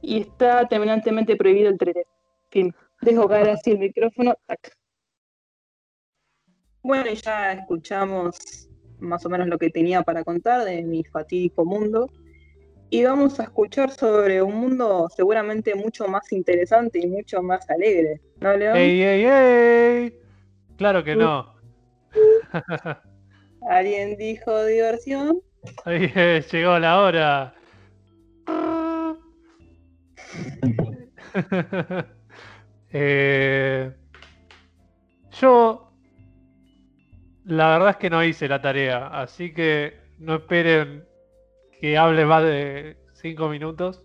[SPEAKER 2] y está terminantemente prohibido el. Fin. Dejo caer así el micrófono. tac. Bueno, y ya escuchamos más o menos lo que tenía para contar de mi fatídico mundo. Y vamos a escuchar sobre un mundo seguramente mucho más interesante y mucho más alegre. ¿No, León?
[SPEAKER 1] ¡Ey, ey, ey! Claro que no.
[SPEAKER 2] ¿Alguien dijo diversión?
[SPEAKER 1] Eh, llegó la hora. Eh, yo, la verdad es que no hice la tarea, así que no esperen que hable más de 5 minutos.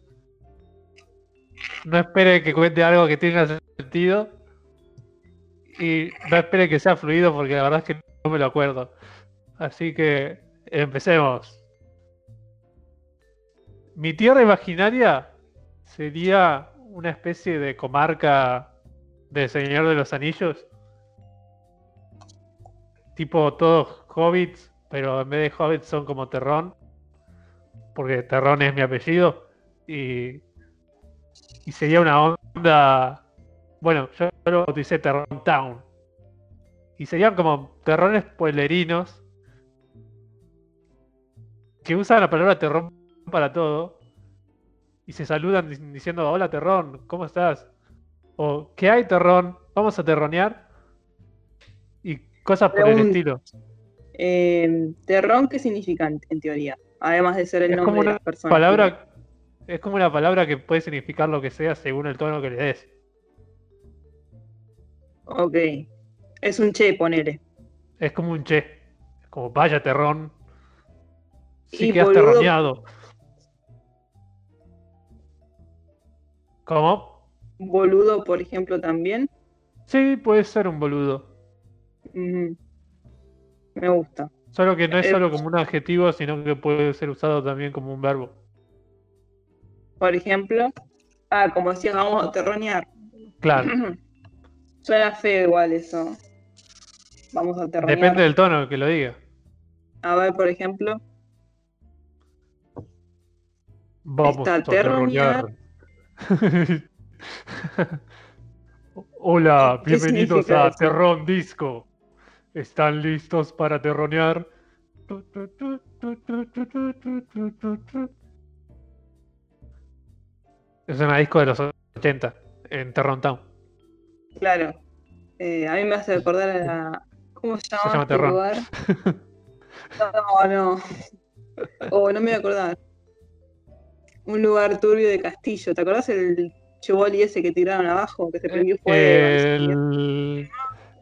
[SPEAKER 1] No esperen que cuente algo que tenga sentido. Y no esperen que sea fluido porque la verdad es que no me lo acuerdo. Así que empecemos. Mi tierra imaginaria sería una especie de comarca de Señor de los Anillos. Tipo todos hobbits, pero en vez de hobbits son como Terrón. Porque Terrón es mi apellido. Y, y sería una onda. Bueno, yo lo bauticé Terrón Town. Y serían como terrones pueblerinos que usan la palabra terrón para todo y se saludan dic- diciendo hola terrón, ¿cómo estás? O ¿qué hay terrón? Vamos a terronear y cosas por el estilo.
[SPEAKER 2] Eh, terrón, ¿qué significa en, teoría? Además de ser el
[SPEAKER 1] Es
[SPEAKER 2] nombre
[SPEAKER 1] como
[SPEAKER 2] de personas.
[SPEAKER 1] palabra es como una palabra que puede significar lo que sea según el tono que le des.
[SPEAKER 2] Ok. Es un che, ponele.
[SPEAKER 1] Es como un che, como vaya terrón. Sí
[SPEAKER 2] Y
[SPEAKER 1] que has
[SPEAKER 2] boludo-
[SPEAKER 1] terroneado. ¿Cómo?
[SPEAKER 2] Boludo, por ejemplo, también.
[SPEAKER 1] Sí, puede ser un boludo.
[SPEAKER 2] Me gusta.
[SPEAKER 1] Solo que no es
[SPEAKER 2] Eh,
[SPEAKER 1] solo como un adjetivo, sino que puede ser usado también como un verbo.
[SPEAKER 2] Por ejemplo. Ah, como decías, vamos a terronear.
[SPEAKER 1] Claro,
[SPEAKER 2] Suena feo igual eso. Vamos a terronear.
[SPEAKER 1] depende del tono que lo diga.
[SPEAKER 2] A ver, por ejemplo.
[SPEAKER 1] Vamos a terronear. Hola,
[SPEAKER 2] ¿Qué
[SPEAKER 1] bienvenidos a
[SPEAKER 2] eso?
[SPEAKER 1] Terrón Disco. ¿Están listos para terronear? Es una disco de los 80 en Terrón Town.
[SPEAKER 2] Claro. Eh, a mí me hace recordar a la. ¿Cómo se llama,
[SPEAKER 1] llama
[SPEAKER 2] este lugar? No, no. Oh, no me voy a acordar. Un lugar turbio de Castillo. ¿Te acordás el chevoli ese que tiraron abajo? Que se prendió fuego.
[SPEAKER 1] El...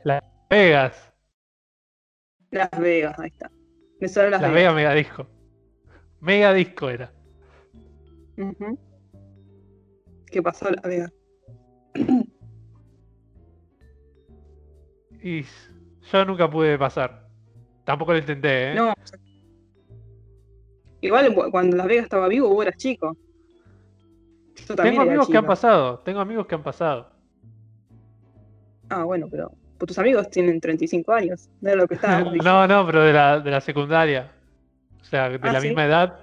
[SPEAKER 1] Las Vegas.
[SPEAKER 2] Las Vegas, ahí está. Me suena Las,
[SPEAKER 1] Las Vegas Mega Disco. Mega Disco era.
[SPEAKER 2] ¿Qué pasó Las Vegas?
[SPEAKER 1] Y yo nunca pude pasar. Tampoco lo intenté, ¿eh?
[SPEAKER 2] No. Igual cu- cuando Las Vegas estaba vivo, vos eras chico. Yo
[SPEAKER 1] Tengo amigos que han pasado. Tengo amigos que han pasado.
[SPEAKER 2] Ah, bueno, pero pues tus amigos tienen 35 años. No era lo que diciendo.
[SPEAKER 1] no, no, pero de la, de la secundaria. O sea, de
[SPEAKER 2] Ah,
[SPEAKER 1] la
[SPEAKER 2] ¿sí?
[SPEAKER 1] misma edad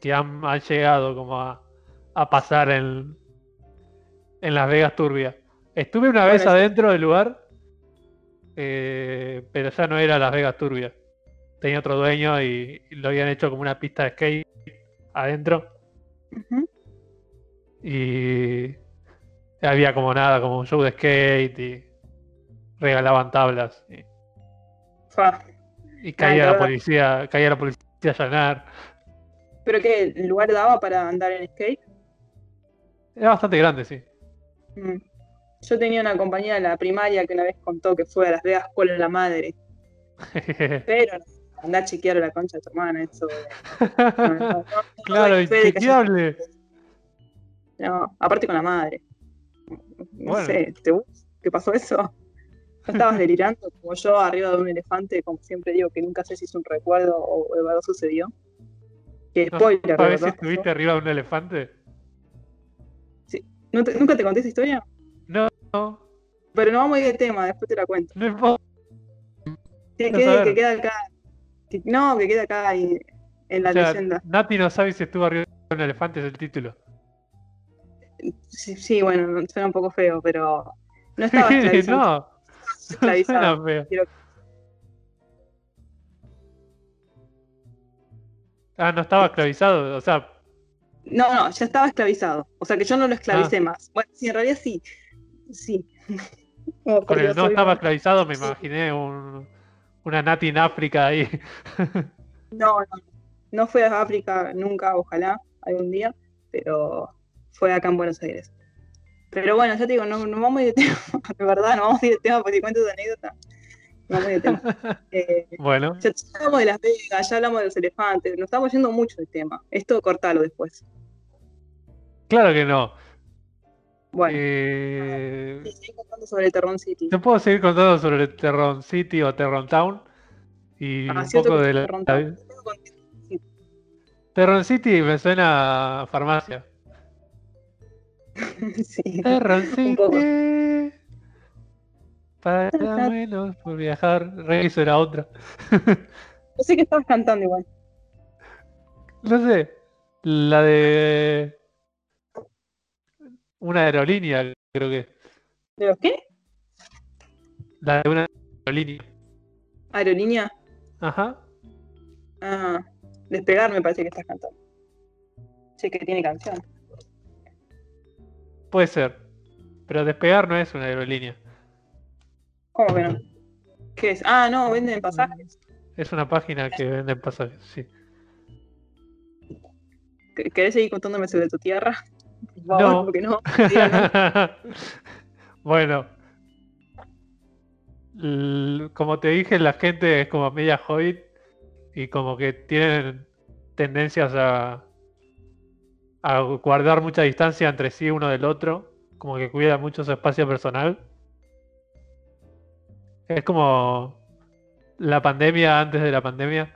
[SPEAKER 1] que han, han llegado como a, a pasar en, en Las Vegas turbia. Estuve una vez
[SPEAKER 2] sí.
[SPEAKER 1] adentro del lugar, eh, pero ya no era Las Vegas Turbia. Tenía otro dueño y lo habían hecho como una pista de skate adentro. Y había como nada, como un show de skate y regalaban tablas. Y,
[SPEAKER 2] Fa.
[SPEAKER 1] y caía la policía, caía la policía a allanar.
[SPEAKER 2] ¿Pero qué? ¿El lugar daba para andar en skate?
[SPEAKER 1] Era bastante grande, sí.
[SPEAKER 2] Mm. Yo tenía una compañera en la primaria que una vez contó que fue a Las Vegas con la madre. Pero andá a chequear la concha de tu hermana, eso. de- no, no, no, no
[SPEAKER 1] claro,
[SPEAKER 2] de
[SPEAKER 1] inchequeable.
[SPEAKER 2] No, aparte con la madre. No
[SPEAKER 1] Bueno.
[SPEAKER 2] sé, ¿te ¿qué pasó eso? ¿No estabas delirando como yo arriba de un elefante? Como siempre digo, que nunca sé si es un recuerdo o de verdad sucedió. Que
[SPEAKER 1] No
[SPEAKER 2] spoiler, de
[SPEAKER 1] ¿Sabes si estuviste arriba de un elefante?
[SPEAKER 2] ¿No te- ¿Nunca te conté esa historia?
[SPEAKER 1] No,
[SPEAKER 2] Pero no vamos a ir de tema, después te la cuento.
[SPEAKER 1] no importa.
[SPEAKER 2] Que, quede- que queda acá. que- no, que queda acá y- en la
[SPEAKER 1] O sea,
[SPEAKER 2] leyenda.
[SPEAKER 1] Nati no sabe si estuvo arriba de un elefante, es el título.
[SPEAKER 2] Sí, sí, bueno, suena un poco feo, pero no estaba
[SPEAKER 1] no, no
[SPEAKER 2] esclavizado. Quiero-
[SPEAKER 1] Ah, no estaba esclavizado, o sea,
[SPEAKER 2] No, no, ya estaba esclavizado. O sea que yo no lo esclavicé
[SPEAKER 1] Ah.
[SPEAKER 2] más. Bueno, sí, en realidad sí. Sí.
[SPEAKER 1] Con el no estaba esclavizado me
[SPEAKER 2] Sí.
[SPEAKER 1] imaginé un, una Nati en África ahí.
[SPEAKER 2] No, no, no fue a África nunca, ojalá, algún día, pero fue acá en Buenos Aires. Pero bueno, ya te digo, no, no vamos a ir de tema, de verdad, no vamos a ir de tema porque te cuento esa anécdota. No vamos a ir de tema. Eh,
[SPEAKER 1] bueno,
[SPEAKER 2] ya, ya hablamos de Las Vegas, ya hablamos de los elefantes, nos estamos yendo mucho del tema. Esto cortalo después.
[SPEAKER 1] claro que no.
[SPEAKER 2] Bueno,
[SPEAKER 1] Eh,
[SPEAKER 2] sí, seguí contando sobre el Terrón City.
[SPEAKER 1] Te puedo seguir contando sobre Terron City o Terron Town y
[SPEAKER 2] Ah,
[SPEAKER 1] un poco de la,
[SPEAKER 2] Town. Sí.
[SPEAKER 1] Terron City me suena a farmacia.
[SPEAKER 2] Sí. Un poco.
[SPEAKER 1] Para menos por viajar. Rehizo era otra.
[SPEAKER 2] Yo sé que estabas cantando igual.
[SPEAKER 1] No sé. La de. Una aerolínea, creo que.
[SPEAKER 2] ¿De los qué?
[SPEAKER 1] La de una aerolínea.
[SPEAKER 2] Aerolínea.
[SPEAKER 1] Ajá.
[SPEAKER 2] Ah, despegar me parece que estás cantando. Sí, que tiene canción.
[SPEAKER 1] Puede ser. Pero despegar no es una aerolínea.
[SPEAKER 2] ¿Cómo que no? ¿Qué es? Ah, no, venden pasajes.
[SPEAKER 1] Es una página que vende pasajes, sí.
[SPEAKER 2] ¿Qu- ¿Querés seguir contándome sobre tu tierra? Por favor,
[SPEAKER 1] No.
[SPEAKER 2] porque no.
[SPEAKER 1] Bueno. Como te dije, la gente es como media hobbit y como que tienen tendencias a, a guardar mucha distancia entre sí uno del otro, como que cuida mucho su espacio personal. Es como la pandemia antes de la pandemia.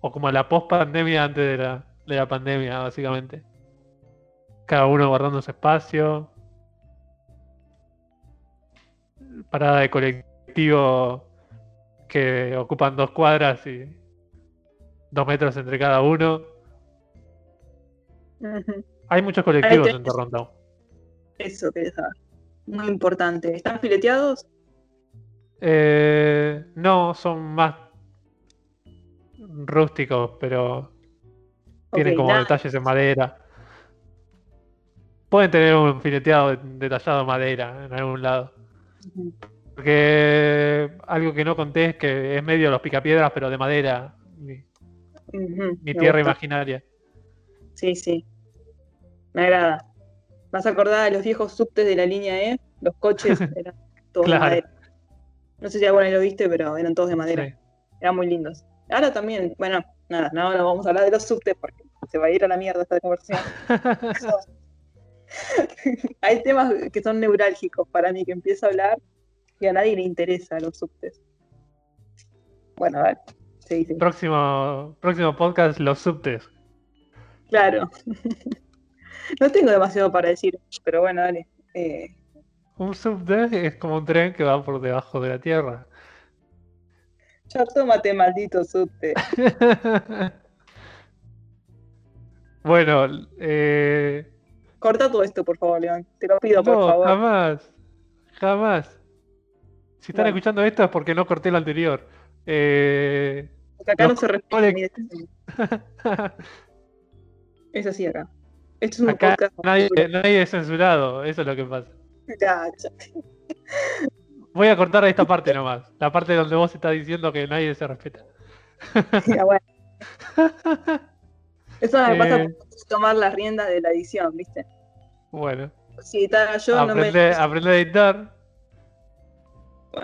[SPEAKER 1] O como la post-pandemia antes de la, de la pandemia, básicamente. Cada uno guardando su espacio. Parada de colectivo que ocupan dos cuadras y dos metros entre cada uno. Hay muchos colectivos en Toronto.
[SPEAKER 2] Eso quería saber. Muy importante. ¿Están fileteados?
[SPEAKER 1] Eh, no, son más rústicos, pero tienen como detalles en madera. Pueden tener un fileteado de- detallado en madera en algún lado. Porque algo que no conté es que es medio los picapiedras, pero de madera. Mi, tierra
[SPEAKER 2] gusta.
[SPEAKER 1] imaginaria.
[SPEAKER 2] Sí, sí. Me agrada. ¿Vas a acordar de los viejos subtes de la línea E? Los coches eran todos
[SPEAKER 1] Claro.
[SPEAKER 2] de madera. No sé si alguna vez lo viste, pero eran todos de madera.
[SPEAKER 1] Sí.
[SPEAKER 2] Eran muy lindos. Ahora también, bueno, nada, no, no vamos a hablar de los subtes porque se va a ir a la mierda esta conversación. Hay temas que son neurálgicos para mí, que empiezo a hablar y a nadie le interesa los subtes. Bueno, dale. Sí, sí.
[SPEAKER 1] próximo, próximo podcast, los subtes.
[SPEAKER 2] Claro. No tengo demasiado para decir, pero bueno, dale. Eh,
[SPEAKER 1] Un subte es como un tren que va por debajo de la tierra.
[SPEAKER 2] ya tómate, maldito subte.
[SPEAKER 1] bueno, eh,
[SPEAKER 2] Corta todo esto, por favor, León. Te lo pido, por favor.
[SPEAKER 1] jamás. Jamás. Si están
[SPEAKER 2] Bueno.
[SPEAKER 1] escuchando esto es porque no corté lo anterior. Eh...
[SPEAKER 2] Porque acá
[SPEAKER 1] Los
[SPEAKER 2] no se respeta. Es así acá. Esto es un
[SPEAKER 1] Acá
[SPEAKER 2] podcast.
[SPEAKER 1] nadie, nadie es censurado, eso es lo que pasa. Voy a cortar esta parte nomás, la parte donde vos estás diciendo que nadie se respeta.
[SPEAKER 2] Ya, bueno. Eso me pasa
[SPEAKER 1] Eh.
[SPEAKER 2] por tomar las riendas de la edición, ¿viste?
[SPEAKER 1] Bueno,
[SPEAKER 2] Si editara yo, no me.
[SPEAKER 1] aprende, aprende a editar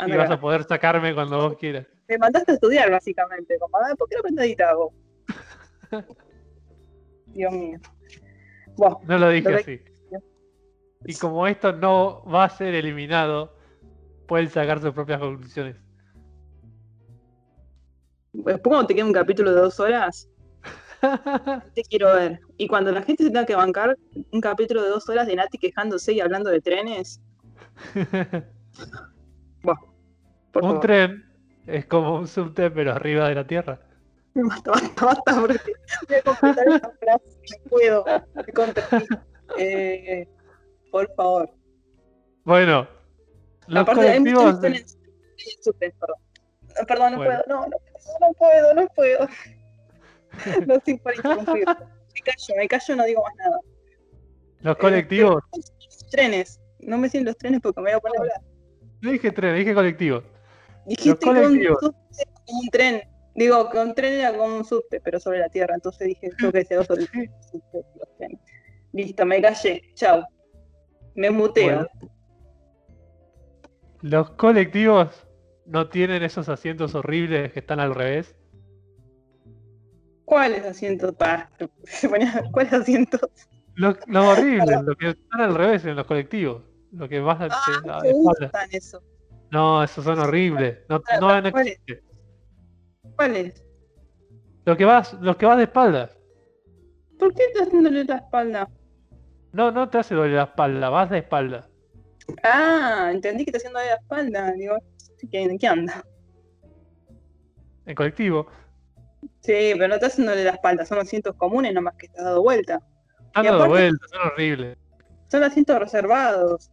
[SPEAKER 1] y vas a poder sacarme cuando vos quieras.
[SPEAKER 2] Me mandaste a estudiar, básicamente. Como, "Ah, ¿por qué no aprendes? Dios mío.
[SPEAKER 1] No lo dije
[SPEAKER 2] Lo
[SPEAKER 1] así. Y como esto no va a ser eliminado, pueden sacar sus propias conclusiones.
[SPEAKER 2] después cuando te quede un capítulo de dos horas, te quiero ver. Y cuando la gente se tenga que bancar un capítulo de dos horas de Nati quejándose y hablando de trenes,
[SPEAKER 1] un
[SPEAKER 2] favor.
[SPEAKER 1] tren es como un subte, pero arriba de la tierra.
[SPEAKER 2] Basta, basta, basta, porque voy a completar esta frase. No puedo. Me. Eh, por favor.
[SPEAKER 1] Bueno, los
[SPEAKER 2] Aparte, hay
[SPEAKER 1] colectivos.
[SPEAKER 2] trenes en subtes, perdón. No, Perdón, no
[SPEAKER 1] Bueno.
[SPEAKER 2] puedo, no, no, no puedo, no puedo. No estoy por interrumpir. Me callo, me callo, no digo más nada.
[SPEAKER 1] Los colectivos.
[SPEAKER 2] Los trenes. No me siguen los trenes porque me voy a poner a hablar.
[SPEAKER 1] No dije tren, dije colectivos.
[SPEAKER 2] Dijiste era como un tren. Digo, que un tren era como un subte, pero sobre la tierra. Entonces dije, yo que sé, sobre el subte, los trenes. Listo, me callé. Chao. Me muteo.
[SPEAKER 1] Bueno. Los colectivos no tienen esos asientos horribles que están al revés.
[SPEAKER 2] ¿Cuáles asientos? ¿Cuáles asientos?
[SPEAKER 1] Los, los horribles, los que están al revés en los colectivos. Lo que vas a,
[SPEAKER 2] Ah, me gustan eso.
[SPEAKER 1] No, esos son horribles. No, no, no
[SPEAKER 2] ¿Cuáles? ¿Cuáles?
[SPEAKER 1] Los que vas, los que vas de espaldas.
[SPEAKER 2] ¿Por qué estás haciéndole la espalda?
[SPEAKER 1] No, no te hace doler la espalda, vas de espalda.
[SPEAKER 2] Ah, entendí que está haciendo de la espalda. Digo, ¿qué, qué anda?
[SPEAKER 1] En colectivo.
[SPEAKER 2] Sí, pero no está haciéndole la espalda. Son asientos comunes nomás que estás dado vuelta. Y
[SPEAKER 1] dado vueltas, son horribles.
[SPEAKER 2] Son asientos reservados.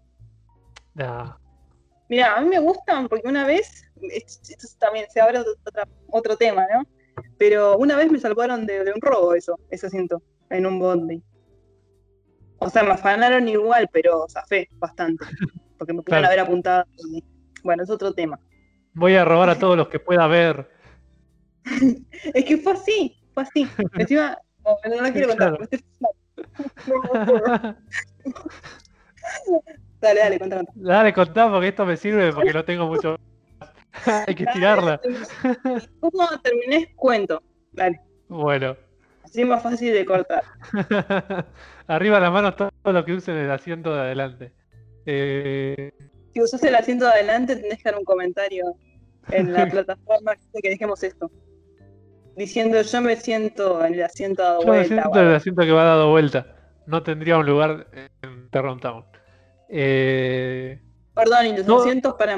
[SPEAKER 1] Nah.
[SPEAKER 2] Mira, a mí me gustan porque una vez, esto también se abre otro, otro tema, ¿no? Pero una vez me salvaron de, de un robo eso, ese asiento, en un bondi. O sea, me afanaron igual, pero zafé bastante. Porque me pudieron
[SPEAKER 1] Claro.
[SPEAKER 2] haber apuntado. Bueno, es otro tema.
[SPEAKER 1] Voy a robar a todos los que pueda ver.
[SPEAKER 2] Es que fue así, fue así. Encima, no, no la quiero contar.
[SPEAKER 1] Claro.
[SPEAKER 2] Dale, dale, contá, contá.
[SPEAKER 1] Dale, contá porque esto me sirve porque no tengo mucho. Hay que tirarla.
[SPEAKER 2] ¿Cómo terminé? Cuento. Dale.
[SPEAKER 1] Bueno.
[SPEAKER 2] Así es más fácil de cortar.
[SPEAKER 1] Arriba las manos todo lo que usen el asiento de adelante. Eh,
[SPEAKER 2] Si usas el asiento de adelante, tenés que dar un comentario en la plataforma que dejemos esto. Diciendo yo me siento en el asiento dado
[SPEAKER 1] yo me
[SPEAKER 2] vuelta.
[SPEAKER 1] siento en el asiento que va dado vuelta. No tendría un lugar en Terron Town. Eh,
[SPEAKER 2] Perdón, ¿y los
[SPEAKER 1] No.
[SPEAKER 2] asientos para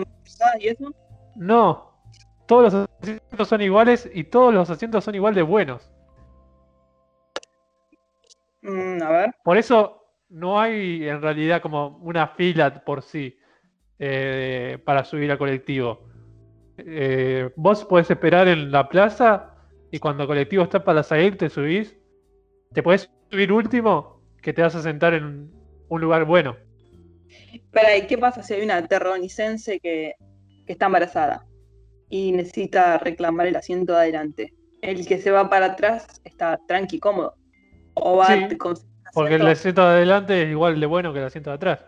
[SPEAKER 2] y eso?
[SPEAKER 1] no. Todos los asientos son iguales y todos los asientos son igual de buenos.
[SPEAKER 2] Mm, a ver.
[SPEAKER 1] Por eso no hay en realidad como una fila por sí eh, para subir al colectivo. Eh, vos podés esperar en la plaza y cuando el colectivo está para salir te subís. Te podés subir último que te vas a sentar en un lugar bueno.
[SPEAKER 2] Espera, ¿y qué pasa si hay una terronicense que, que está embarazada y necesita reclamar el asiento de adelante? El que se va para atrás está tranqui, cómodo. O va
[SPEAKER 1] Sí,
[SPEAKER 2] a con-
[SPEAKER 1] Porque el
[SPEAKER 2] asiento-
[SPEAKER 1] de adelante es igual de bueno que el asiento de atrás.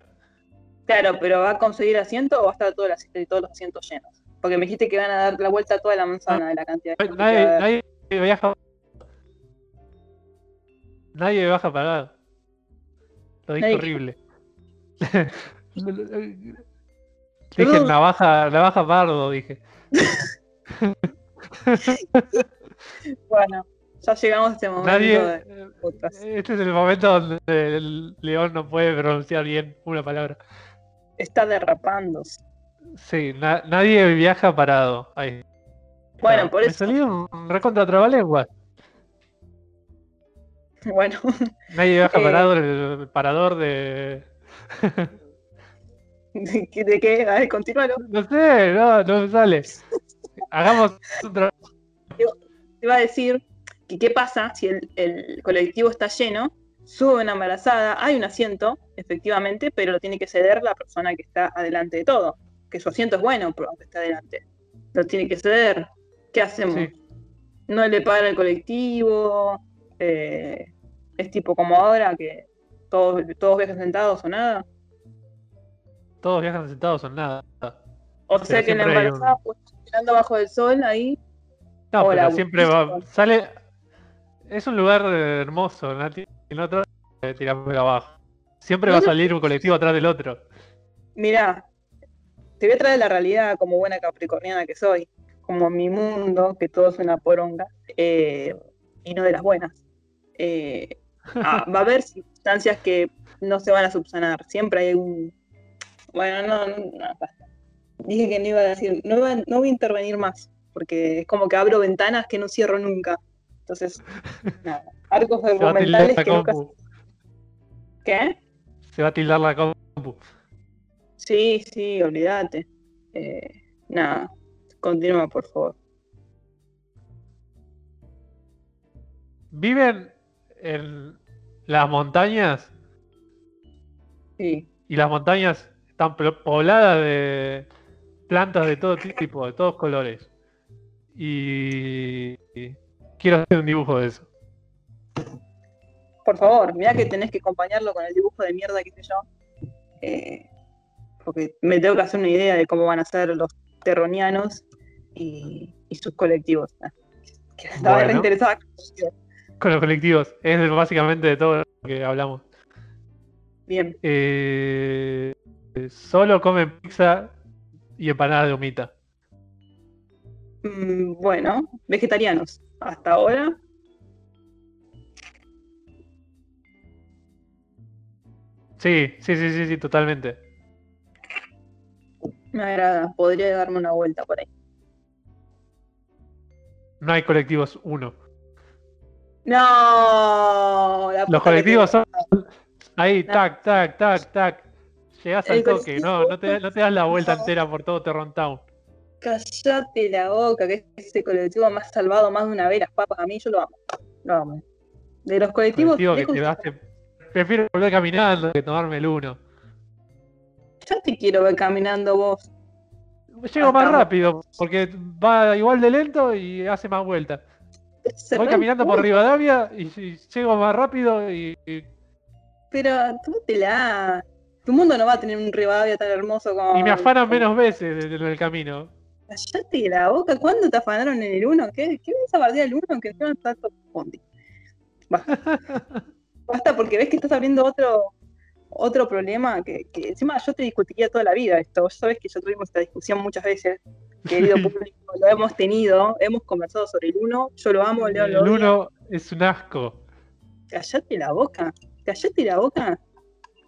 [SPEAKER 2] Claro, pero ¿va a conseguir asiento o va a estar todo el todos los asientos llenos? Porque me dijiste que van a dar la vuelta a toda la manzana de la cantidad de
[SPEAKER 1] Nadie, nadie viaja. Nadie viaja parado. Lo dije
[SPEAKER 2] Nadie-
[SPEAKER 1] horrible. dije navaja, navaja pardo, dije.
[SPEAKER 2] Bueno, ya llegamos a este momento
[SPEAKER 1] Nadie.
[SPEAKER 2] de podcast.
[SPEAKER 1] Este es el momento donde el león no puede pronunciar bien una palabra.
[SPEAKER 2] Está derrapando.
[SPEAKER 1] Sí, na- nadie viaja parado. Ahí.
[SPEAKER 2] Bueno, por
[SPEAKER 1] Me
[SPEAKER 2] eso.
[SPEAKER 1] salió un recontra trabalenguas.
[SPEAKER 2] Bueno,
[SPEAKER 1] Nadie baja
[SPEAKER 2] Eh.
[SPEAKER 1] parador, el parador de.
[SPEAKER 2] ¿De qué? de qué? A ver, continúalo.
[SPEAKER 1] No sé, no, no me sale. Hagamos otro.
[SPEAKER 2] Te iba a decir que qué pasa si el, el colectivo está lleno, sube una embarazada, hay un asiento, efectivamente, pero lo tiene que ceder la persona que está adelante de todo. Que su asiento es bueno, pero aunque está adelante. Lo tiene que ceder. ¿Qué hacemos?
[SPEAKER 1] Sí.
[SPEAKER 2] No le pagan el colectivo. eh, es tipo como ahora que todos, todos viajan sentados o nada.
[SPEAKER 1] Todos viajan sentados o nada.
[SPEAKER 2] O sea que la
[SPEAKER 1] hay un-
[SPEAKER 2] embarazada, pues, mirando bajo del sol ahí,
[SPEAKER 1] No, pero siempre va. Sale. Es un lugar eh, hermoso, Nati. En otro eh, tirármelo abajo. Siempre va a salir un colectivo atrás del otro.
[SPEAKER 2] Mirá, te voy a traer la realidad como buena capricorniana que soy, como mi mundo, que todo es una poronga, eh, y no de las buenas. Eh, ah, va a haber circunstancias que no se van a subsanar, siempre hay un... Bueno, no, no, no, basta. Dije que no iba a decir, no, iba- no voy a intervenir más, porque es como que abro ventanas que no cierro nunca. Entonces, nada, arcos argumentales que nunca... ¿Qué?
[SPEAKER 1] Se va a tildar la compu.
[SPEAKER 2] Sí, sí, olvídate. Eh, nada, continúa, por favor.
[SPEAKER 1] Viven en las montañas
[SPEAKER 2] Sí.
[SPEAKER 1] y las montañas están pobladas de plantas de todo tipo, de todos colores. Y quiero hacer un dibujo de eso.
[SPEAKER 2] Por favor, mira que tenés que acompañarlo con el dibujo de mierda que hice yo. Eh, porque me tengo que hacer una idea de cómo van a ser los terronianos y, y sus colectivos. Ah, Que estaba
[SPEAKER 1] Bueno.
[SPEAKER 2] reinteresada.
[SPEAKER 1] Con los colectivos. Es básicamente de todo lo que hablamos.
[SPEAKER 2] Bien,
[SPEAKER 1] Eh, solo comen pizza y empanadas de humita.
[SPEAKER 2] Mm, bueno, vegetarianos. Hasta ahora,
[SPEAKER 1] Sí, sí, sí, sí, sí, totalmente.
[SPEAKER 2] me agrada. Podría darme una vuelta por ahí.
[SPEAKER 1] No hay colectivos uno.
[SPEAKER 2] No, la
[SPEAKER 1] Los colectivos son ahí,
[SPEAKER 2] No.
[SPEAKER 1] tac, tac, tac, tac. Llegás al toque,
[SPEAKER 2] colectivo-
[SPEAKER 1] no, no te, no te das la vuelta entera por todo Terron Town.
[SPEAKER 2] Cállate la boca, que ese colectivo ha salvado más de una vez las papas a mí, yo lo amo. Lo amo. De los colectivos,
[SPEAKER 1] Colectivo que te. Prefiero volver caminando que tomarme el uno.
[SPEAKER 2] yo te quiero ver caminando vos.
[SPEAKER 1] Llego más
[SPEAKER 2] Hasta-
[SPEAKER 1] rápido, porque va igual de lento y hace más vueltas. Voy caminando por Rivadavia y, y llego más rápido y, y-
[SPEAKER 2] Pero tómatela. Tu mundo no va a tener un Rivadavia tan hermoso como.
[SPEAKER 1] y me afanan menos veces en el camino.
[SPEAKER 2] Cállate la boca. ¿Cuándo te afanaron en el 1? ¿Qué, ¿Qué ves a bardear el 1 que no está todo fondi? Basta. Basta porque ves que estás abriendo otro otro problema que, que encima yo te discutiría toda la vida esto. Vos sabés que ya tuvimos esta discusión muchas veces, querido público, lo hemos tenido, hemos conversado sobre el 1, yo lo amo, Leo
[SPEAKER 1] El
[SPEAKER 2] lo odia.
[SPEAKER 1] uno es un asco.
[SPEAKER 2] Callate la boca, callate la boca.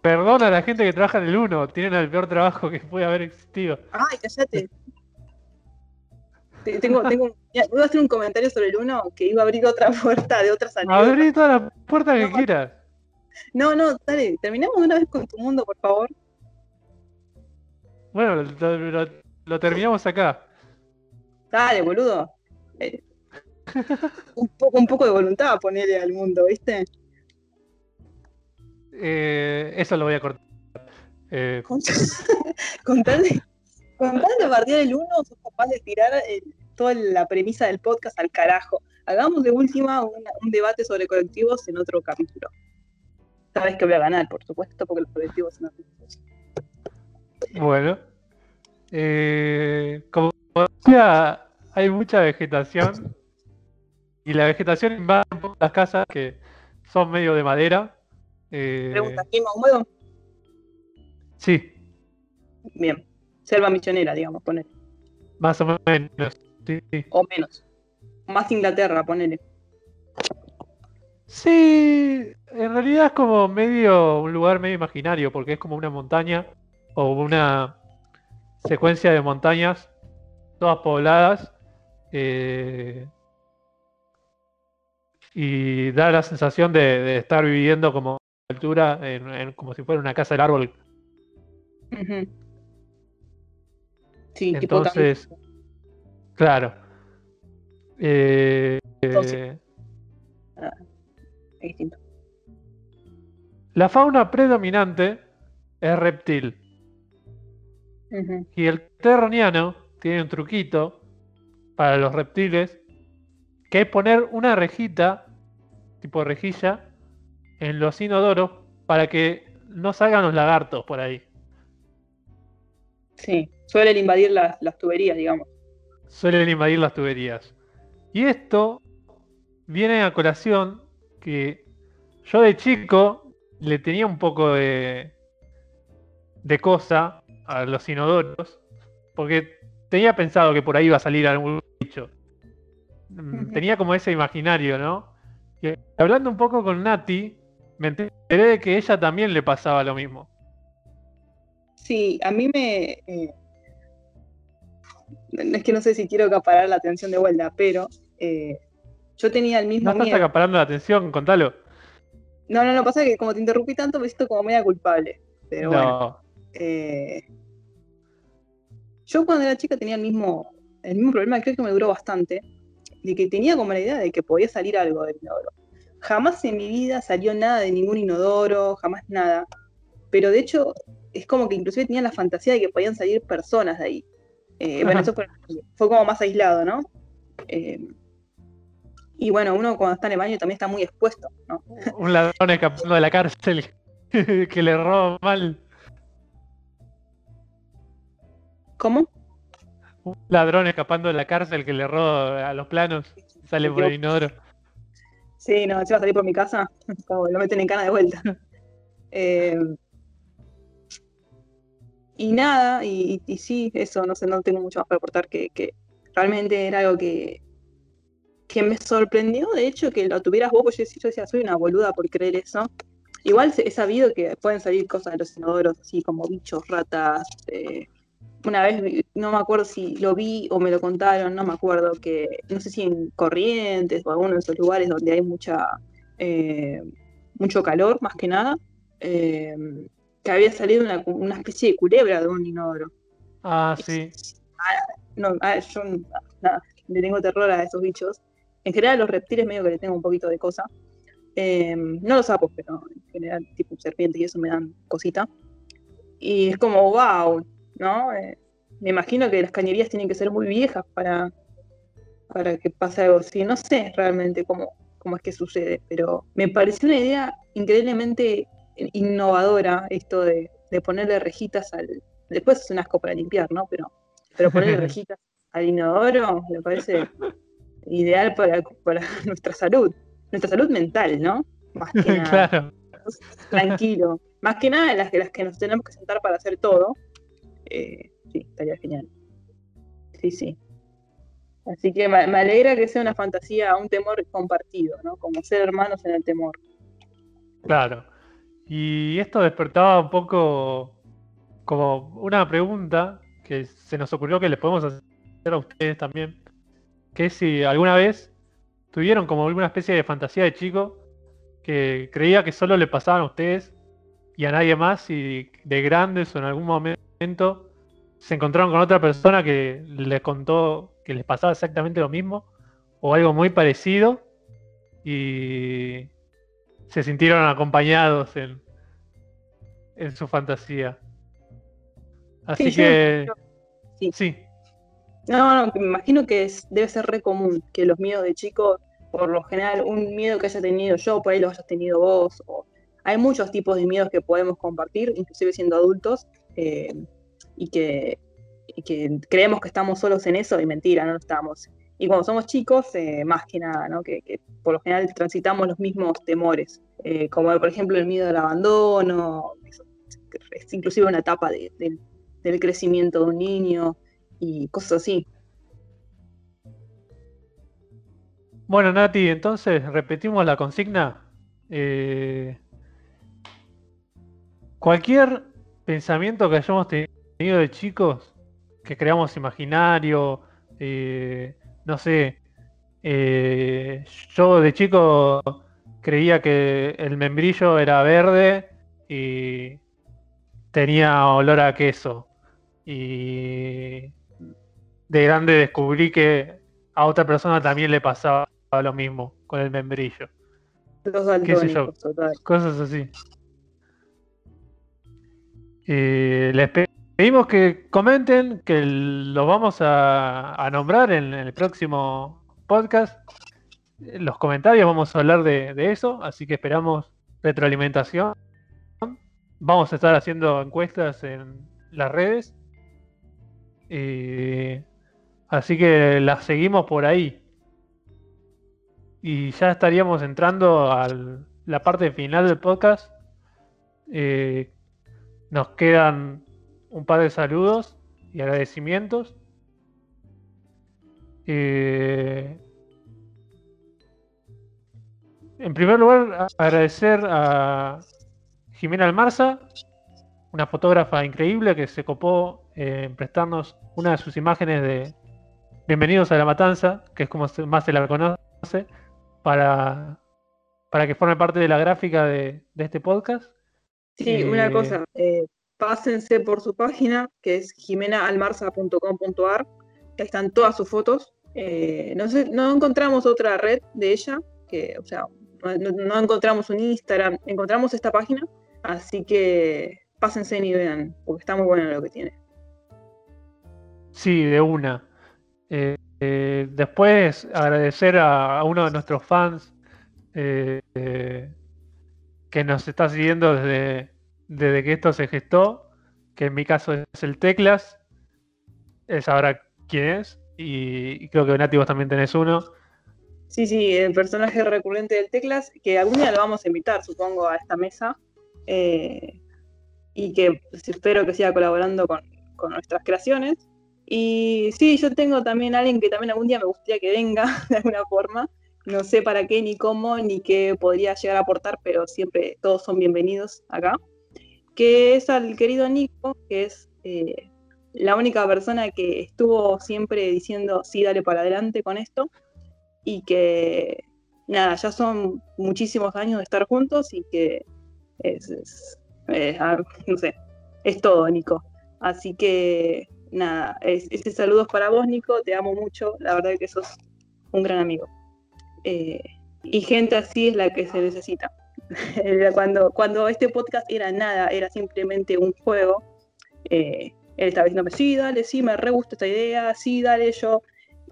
[SPEAKER 1] Perdona a la gente que trabaja en el 1, tienen el peor trabajo que puede haber existido.
[SPEAKER 2] Ay, callate. Te- Tengo, tengo, ya, voy a hacer un comentario sobre el 1 que iba a abrir otra puerta de otras anécdotas.
[SPEAKER 1] Abrí todas las puertas que
[SPEAKER 2] No.
[SPEAKER 1] quieras.
[SPEAKER 2] No, no, dale, terminamos de una vez con tu mundo, por favor.
[SPEAKER 1] Bueno, lo, lo- lo terminamos acá.
[SPEAKER 2] Dale, boludo. Eh, un, poco, un poco de voluntad ponerle al mundo, ¿viste?
[SPEAKER 1] Eh, eso lo voy a cortar. Eh,
[SPEAKER 2] Con, con tal de, con tal de bardear el 1, sos capaz de tirar toda la premisa del podcast al carajo. Hagamos de última un debate sobre colectivos en otro capítulo. Sabes que voy a ganar, por supuesto, porque los colectivos son hermosos.
[SPEAKER 1] bueno. Eh, como decía, hay mucha vegetación. Y la vegetación invade un poco las casas que son medio de madera. Eh,
[SPEAKER 2] Pregunta, ¿clima húmedo?
[SPEAKER 1] sí,
[SPEAKER 2] Bien. Selva misionera, digamos, ponele.
[SPEAKER 1] más o menos. sí, sí.
[SPEAKER 2] O menos. Más Inglaterra, ponele.
[SPEAKER 1] Sí, en realidad es como medio un lugar medio imaginario, porque es como una montaña o una secuencia de montañas, todas pobladas. eh, y da la sensación de, de estar viviendo como a altura, en- en- como si fuera una casa del árbol.
[SPEAKER 2] Sí, tipo
[SPEAKER 1] Entonces, claro. Eh,
[SPEAKER 2] Entonces-
[SPEAKER 1] eh,
[SPEAKER 2] es distinto.
[SPEAKER 1] la fauna predominante es reptil. Y el terroniano tiene un truquito para los reptiles, que es poner una rejita, tipo rejilla, en los inodoros para que no salgan los lagartos por ahí.
[SPEAKER 2] Sí, suelen invadir las, las tuberías, digamos.
[SPEAKER 1] Suelen invadir las tuberías. Y esto viene a colación que yo de chico le tenía un poco de, de cosa a los inodoros, porque tenía pensado que por ahí iba a salir algún bicho. Mm. Tenía como ese imaginario, ¿no? Y hablando un poco con Nati, me enteré de que ella también le pasaba lo mismo.
[SPEAKER 2] Sí, a mí me... eh, es que no sé si quiero acaparar la atención de vuelta, pero eh, yo tenía el mismo
[SPEAKER 1] No estás
[SPEAKER 2] miedo.
[SPEAKER 1] acaparando la atención, contalo.
[SPEAKER 2] No, no, no, pasa que como te interrumpí tanto me siento como media culpable. Pero bueno,
[SPEAKER 1] No.
[SPEAKER 2] eh, yo cuando era chica tenía el mismo, el mismo problema, creo que me duró bastante, de que tenía como la idea de que podía salir algo del inodoro. Jamás en mi vida salió nada de ningún inodoro, jamás nada. Pero de hecho, es como que inclusive tenía la fantasía de que podían salir personas de ahí. Eh, bueno, eso fue, fue como más aislado, ¿no? Eh, y bueno, uno cuando está en el baño también está muy expuesto, ¿no?
[SPEAKER 1] Un ladrón escapando de la cárcel que le roba mal.
[SPEAKER 2] ¿Cómo?
[SPEAKER 1] Un ladrón escapando de la cárcel que le roba a los planos. Sale por el inodoro.
[SPEAKER 2] Sí, no, se va a salir por mi casa, como lo meten en cana de vuelta. Eh, y nada, y, y sí, eso, no sé, no tengo mucho más para aportar, que, que realmente era algo que, que me sorprendió, de hecho, que lo tuvieras vos, porque yo, yo decía, soy una boluda por creer eso. Igual he sabido que pueden salir cosas de los inodoros, así como bichos, ratas. eh, una vez, no me acuerdo si lo vi o me lo contaron, no me acuerdo, que no sé si en Corrientes o alguno de esos lugares donde hay mucha eh, mucho calor, más que nada, eh, que había salido una, una especie de culebra de un inodoro.
[SPEAKER 1] Ah, sí.
[SPEAKER 2] No, ah, yo nada, le tengo terror a esos bichos. En general, a los reptiles medio que le tengo un poquito de cosa. Eh, no los sapos, pero en general, tipo serpientes y eso me dan cosita. Y es como, wow, ¿no? Eh, me imagino que las cañerías tienen que ser muy viejas para, para que pase algo así. No sé realmente cómo, cómo es que sucede, pero me pareció una idea increíblemente innovadora esto de, de ponerle rejitas al... Después es un asco para limpiar, ¿no? Pero, pero ponerle rejitas al inodoro me parece ideal para, para nuestra salud. Nuestra salud mental, ¿no? Más que nada
[SPEAKER 1] claro.
[SPEAKER 2] tranquilo. Más que nada las las que nos tenemos que sentar para hacer todo. Eh, sí, estaría genial. Sí, sí. Así que me, alegra que sea una fantasía, un temor compartido, ¿no? Como ser hermanos en el temor.
[SPEAKER 1] Claro. Y esto despertaba un poco como una pregunta que se nos ocurrió que les podemos hacer a ustedes también. Que es si alguna vez tuvieron como alguna especie de fantasía de chico que creía que solo le pasaban a ustedes y a nadie más y de grandes o en algún momento se encontraron con otra persona que les contó que les pasaba exactamente lo mismo o algo muy parecido y se sintieron acompañados en, en su fantasía. Así
[SPEAKER 2] Sí,
[SPEAKER 1] que
[SPEAKER 2] yo- sí.
[SPEAKER 1] sí,
[SPEAKER 2] No, no, me imagino que es- debe ser re común que los miedos de chicos, por lo general, un miedo que haya tenido yo, por ahí lo hayas tenido vos. o- hay muchos tipos de miedos que podemos compartir, inclusive siendo adultos, eh, y, que, creemos que estamos solos en eso, y mentira, no lo estamos. Y cuando somos chicos, eh, más que nada, ¿no? Que, por lo general transitamos los mismos temores, eh, como por ejemplo el miedo al abandono, es inclusive una etapa de- del- crecimiento de un niño y cosas así.
[SPEAKER 1] Bueno, Nati, entonces repetimos la consigna. Cualquier pensamiento que hayamos tenido de chicos, que creamos imaginario, eh, no sé, Eh, yo de chico creía que el membrillo era verde y tenía olor a queso. Y de grande descubrí que a otra persona también le pasaba lo mismo con el membrillo.
[SPEAKER 2] Los
[SPEAKER 1] ¿Qué sé yo?
[SPEAKER 2] daltónicos, total.
[SPEAKER 1] Cosas así. Eh, les pe- pedimos que comenten, que los vamos a, nombrar en, el próximo podcast. Los comentarios vamos a hablar de, de eso, así que esperamos retroalimentación. Vamos a estar haciendo encuestas en las redes. Eh, así que las seguimos por ahí. Y ya estaríamos entrando a la parte final del podcast. Eh, nos quedan un par de saludos y agradecimientos. Eh, en primer lugar, agradecer a Jimena Almarza, una fotógrafa increíble que se copó eh, en prestarnos una de sus imágenes de Bienvenidos a la Matanza, que es como más se la conoce, para, para que forme parte de la gráfica de este podcast.
[SPEAKER 2] Sí,
[SPEAKER 1] Eh,
[SPEAKER 2] una cosa, eh, pásense por su página, que es jimenaalmarza.com.ar, que ahí están todas sus fotos. Eh, no, sé, no encontramos otra red de ella, que, o sea, no, no encontramos un Instagram, encontramos esta página, así que pásense y vean, porque está muy bueno lo que tiene.
[SPEAKER 1] Sí, de una. Eh, eh, después agradecer a, a uno de nuestros fans eh, eh, que nos está siguiendo desde, desde que esto se gestó, que en mi caso es el Teclas. Él sabrá quién es. Y, creo que Nati vos también tenés uno.
[SPEAKER 2] Sí, sí, el personaje recurrente del Teclas, que algún día lo vamos a invitar, supongo, a esta mesa. eh, y que espero que siga colaborando con, con nuestras creaciones. Y sí, yo tengo también a alguien que también algún día me gustaría que venga de alguna forma. No sé para qué, ni cómo, ni qué podría llegar a aportar, pero siempre todos son bienvenidos acá. Que es al querido Nico, que es eh, la única persona que estuvo siempre diciendo, sí, dale para adelante con esto y que nada, ya son muchísimos años de estar juntos y que es, es- ah, no sé, es todo, Nico. Así que nada, es, ese saludo es para vos, Nico, te amo mucho, la verdad que sos un gran amigo. Eh, y gente así es la que se necesita. Cuando, cuando este podcast era nada, era simplemente un juego, eh, él estaba diciéndome, sí, dale, sí, me re gusta esta idea, sí, dale yo.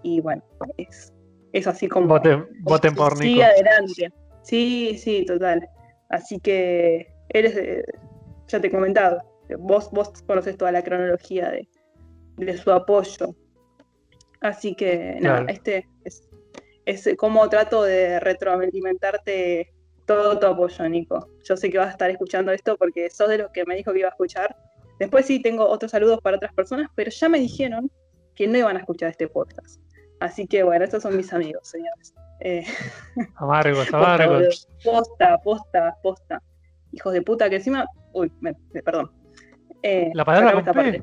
[SPEAKER 2] Y bueno, es, es así como...
[SPEAKER 1] Voten, voten por Nico.
[SPEAKER 2] adelante. Sí, sí, total. Así que eres, de- ya te he comentado, vos, vos conoces toda la cronología de, de su apoyo. Así que nada,
[SPEAKER 1] Claro.
[SPEAKER 2] este es, como trato de retroalimentarte todo tu apoyo, Nico. Yo sé que vas a estar escuchando esto porque sos de los que me dijo que iba a escuchar. Después sí tengo otros saludos para otras personas, pero ya me dijeron que no iban a escuchar este podcast. Así que bueno, estos son mis amigos, señores. Eh,
[SPEAKER 1] Amargos,
[SPEAKER 2] Posta,
[SPEAKER 1] amargos.
[SPEAKER 2] Posta, posta, posta. Hijos de puta que encima. Uy, me- perdón. Eh,
[SPEAKER 1] La palabra con P.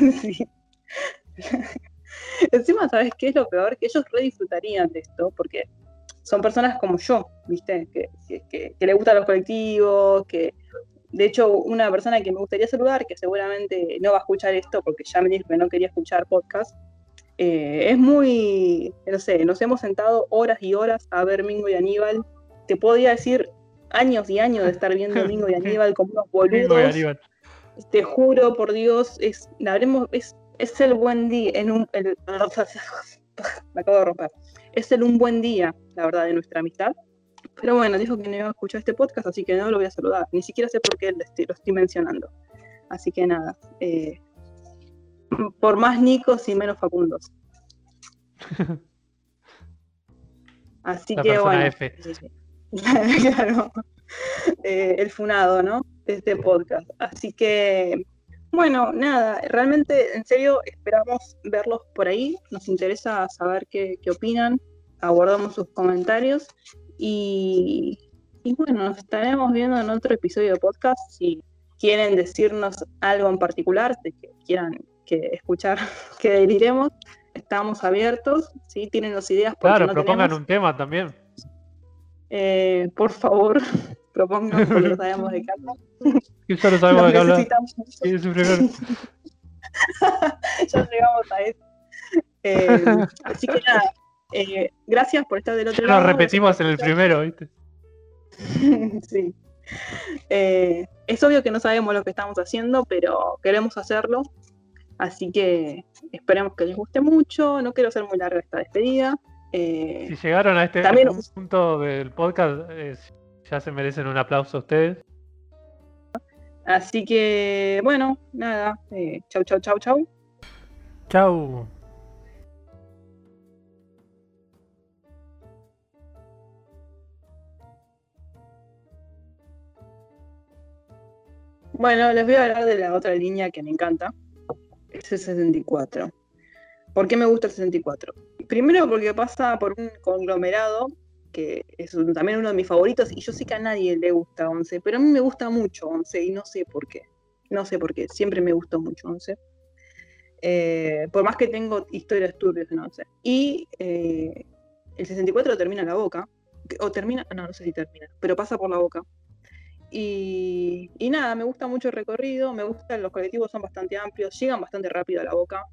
[SPEAKER 2] Sí. Encima, ¿sabes qué es lo peor? Que ellos re disfrutarían de esto, porque son personas como yo, ¿viste? Que, que, que- que le gustan los colectivos, que. De hecho, una persona que me gustaría saludar, que seguramente no va a escuchar esto porque ya me dijo que no quería escuchar podcast, eh, es muy, no sé, nos hemos sentado horas y horas a ver Mingo y Aníbal. Te podría decir años y años de estar viendo Mingo y Aníbal como unos
[SPEAKER 1] Mingo y
[SPEAKER 2] boludos.
[SPEAKER 1] Aníbal.
[SPEAKER 2] Te juro, por Dios, es, la haremos, es, es el buen día, en un, el- me acabo de romper. Es el un buen día, la verdad, de nuestra amistad. Pero bueno, dijo que no iba a escuchar este podcast, así que no lo voy a saludar. Ni siquiera sé por qué lo estoy, lo estoy mencionando. Así que nada, eh, por más Nicos y menos Facundos. Así
[SPEAKER 1] La
[SPEAKER 2] que bueno.
[SPEAKER 1] F.
[SPEAKER 2] claro. Eh, el funado, ¿no? De este podcast. Así que, bueno, nada, realmente, en serio, esperamos verlos por ahí. Nos interesa saber qué, qué opinan. Aguardamos sus comentarios. Y, y bueno, nos estaremos viendo en otro episodio de podcast. Si quieren decirnos algo en particular, que quieran que escuchar, que deliremos, estamos abiertos, ¿sí? Tienen las ideas.
[SPEAKER 1] Claro,
[SPEAKER 2] no
[SPEAKER 1] propongan
[SPEAKER 2] tenemos.
[SPEAKER 1] un tema también.
[SPEAKER 2] Eh, por favor, propongan porque no sabemos de qué hablar.
[SPEAKER 1] Ya lo sabemos de qué hablar.
[SPEAKER 2] necesitamos.
[SPEAKER 1] ¿Quién es
[SPEAKER 2] ya llegamos a eso. Eh, así que nada, eh, gracias por estar del otro
[SPEAKER 1] Ya
[SPEAKER 2] lado.
[SPEAKER 1] lo repetimos en el primero, ¿viste?
[SPEAKER 2] sí. Eh, es obvio que no sabemos lo que estamos haciendo, pero queremos hacerlo. Así que esperemos que les guste mucho. No quiero ser muy larga esta despedida. Eh,
[SPEAKER 1] Si llegaron a este
[SPEAKER 2] También-
[SPEAKER 1] punto del podcast, eh, ya se merecen un aplauso a ustedes.
[SPEAKER 2] así que, bueno, nada. eh, chau, chau, chau, chau.
[SPEAKER 1] Chau.
[SPEAKER 2] Bueno, les voy a hablar de la otra línea que me encanta. Es el 64. ¿Por qué me gusta el 64? Primero porque pasa por un conglomerado que es también uno de mis favoritos y yo sé que a nadie le gusta 11, pero a mí me gusta mucho 11 y no sé por qué. No sé por qué, siempre me gustó mucho 11. Eh, por más que tengo historias turbias en 11. Y eh, el 64 termina en la boca, o termina, no, no sé si termina, pero pasa por la boca. Y, y nada, me gusta mucho el recorrido, me gustan, los colectivos son bastante amplios, llegan bastante rápido a la boca.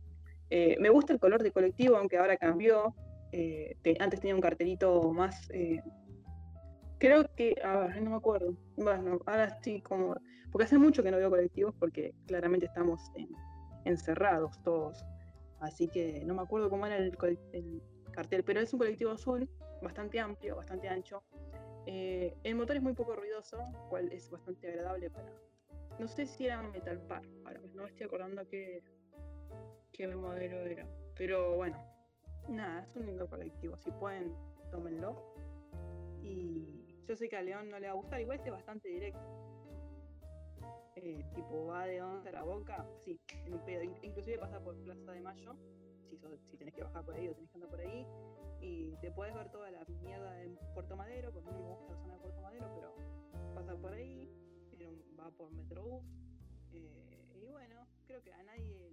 [SPEAKER 2] Eh, me gusta el color de colectivo, aunque ahora cambió. Eh, te- antes tenía un cartelito más. eh, creo que. A ver, no me acuerdo. Bueno, ahora estoy como. Porque hace mucho que no veo colectivos, porque claramente estamos en- encerrados todos. Así que no me acuerdo cómo era el cartel, pero es un colectivo azul, bastante amplio, bastante ancho. Eh, el motor es muy poco ruidoso, cual es bastante agradable para. No sé si era Metal Par, ahora no me estoy acordando qué, qué modelo era. Pero bueno, nada, es un lindo colectivo. Si pueden, tómenlo. Y yo sé que a León no le va a gustar, igual este es bastante directo. Eh, tipo, va de onda a la boca, sí, en un pedo. In- Inclusive pasa por Plaza de Mayo, si, sos- si tenés que bajar por ahí o tenés que andar por ahí. Y te puedes ver toda la mierda de Puerto Madero, porque no me gusta la zona de Puerto Madero, pero pasa por ahí, va por Metrobús. eh, y bueno, creo que a nadie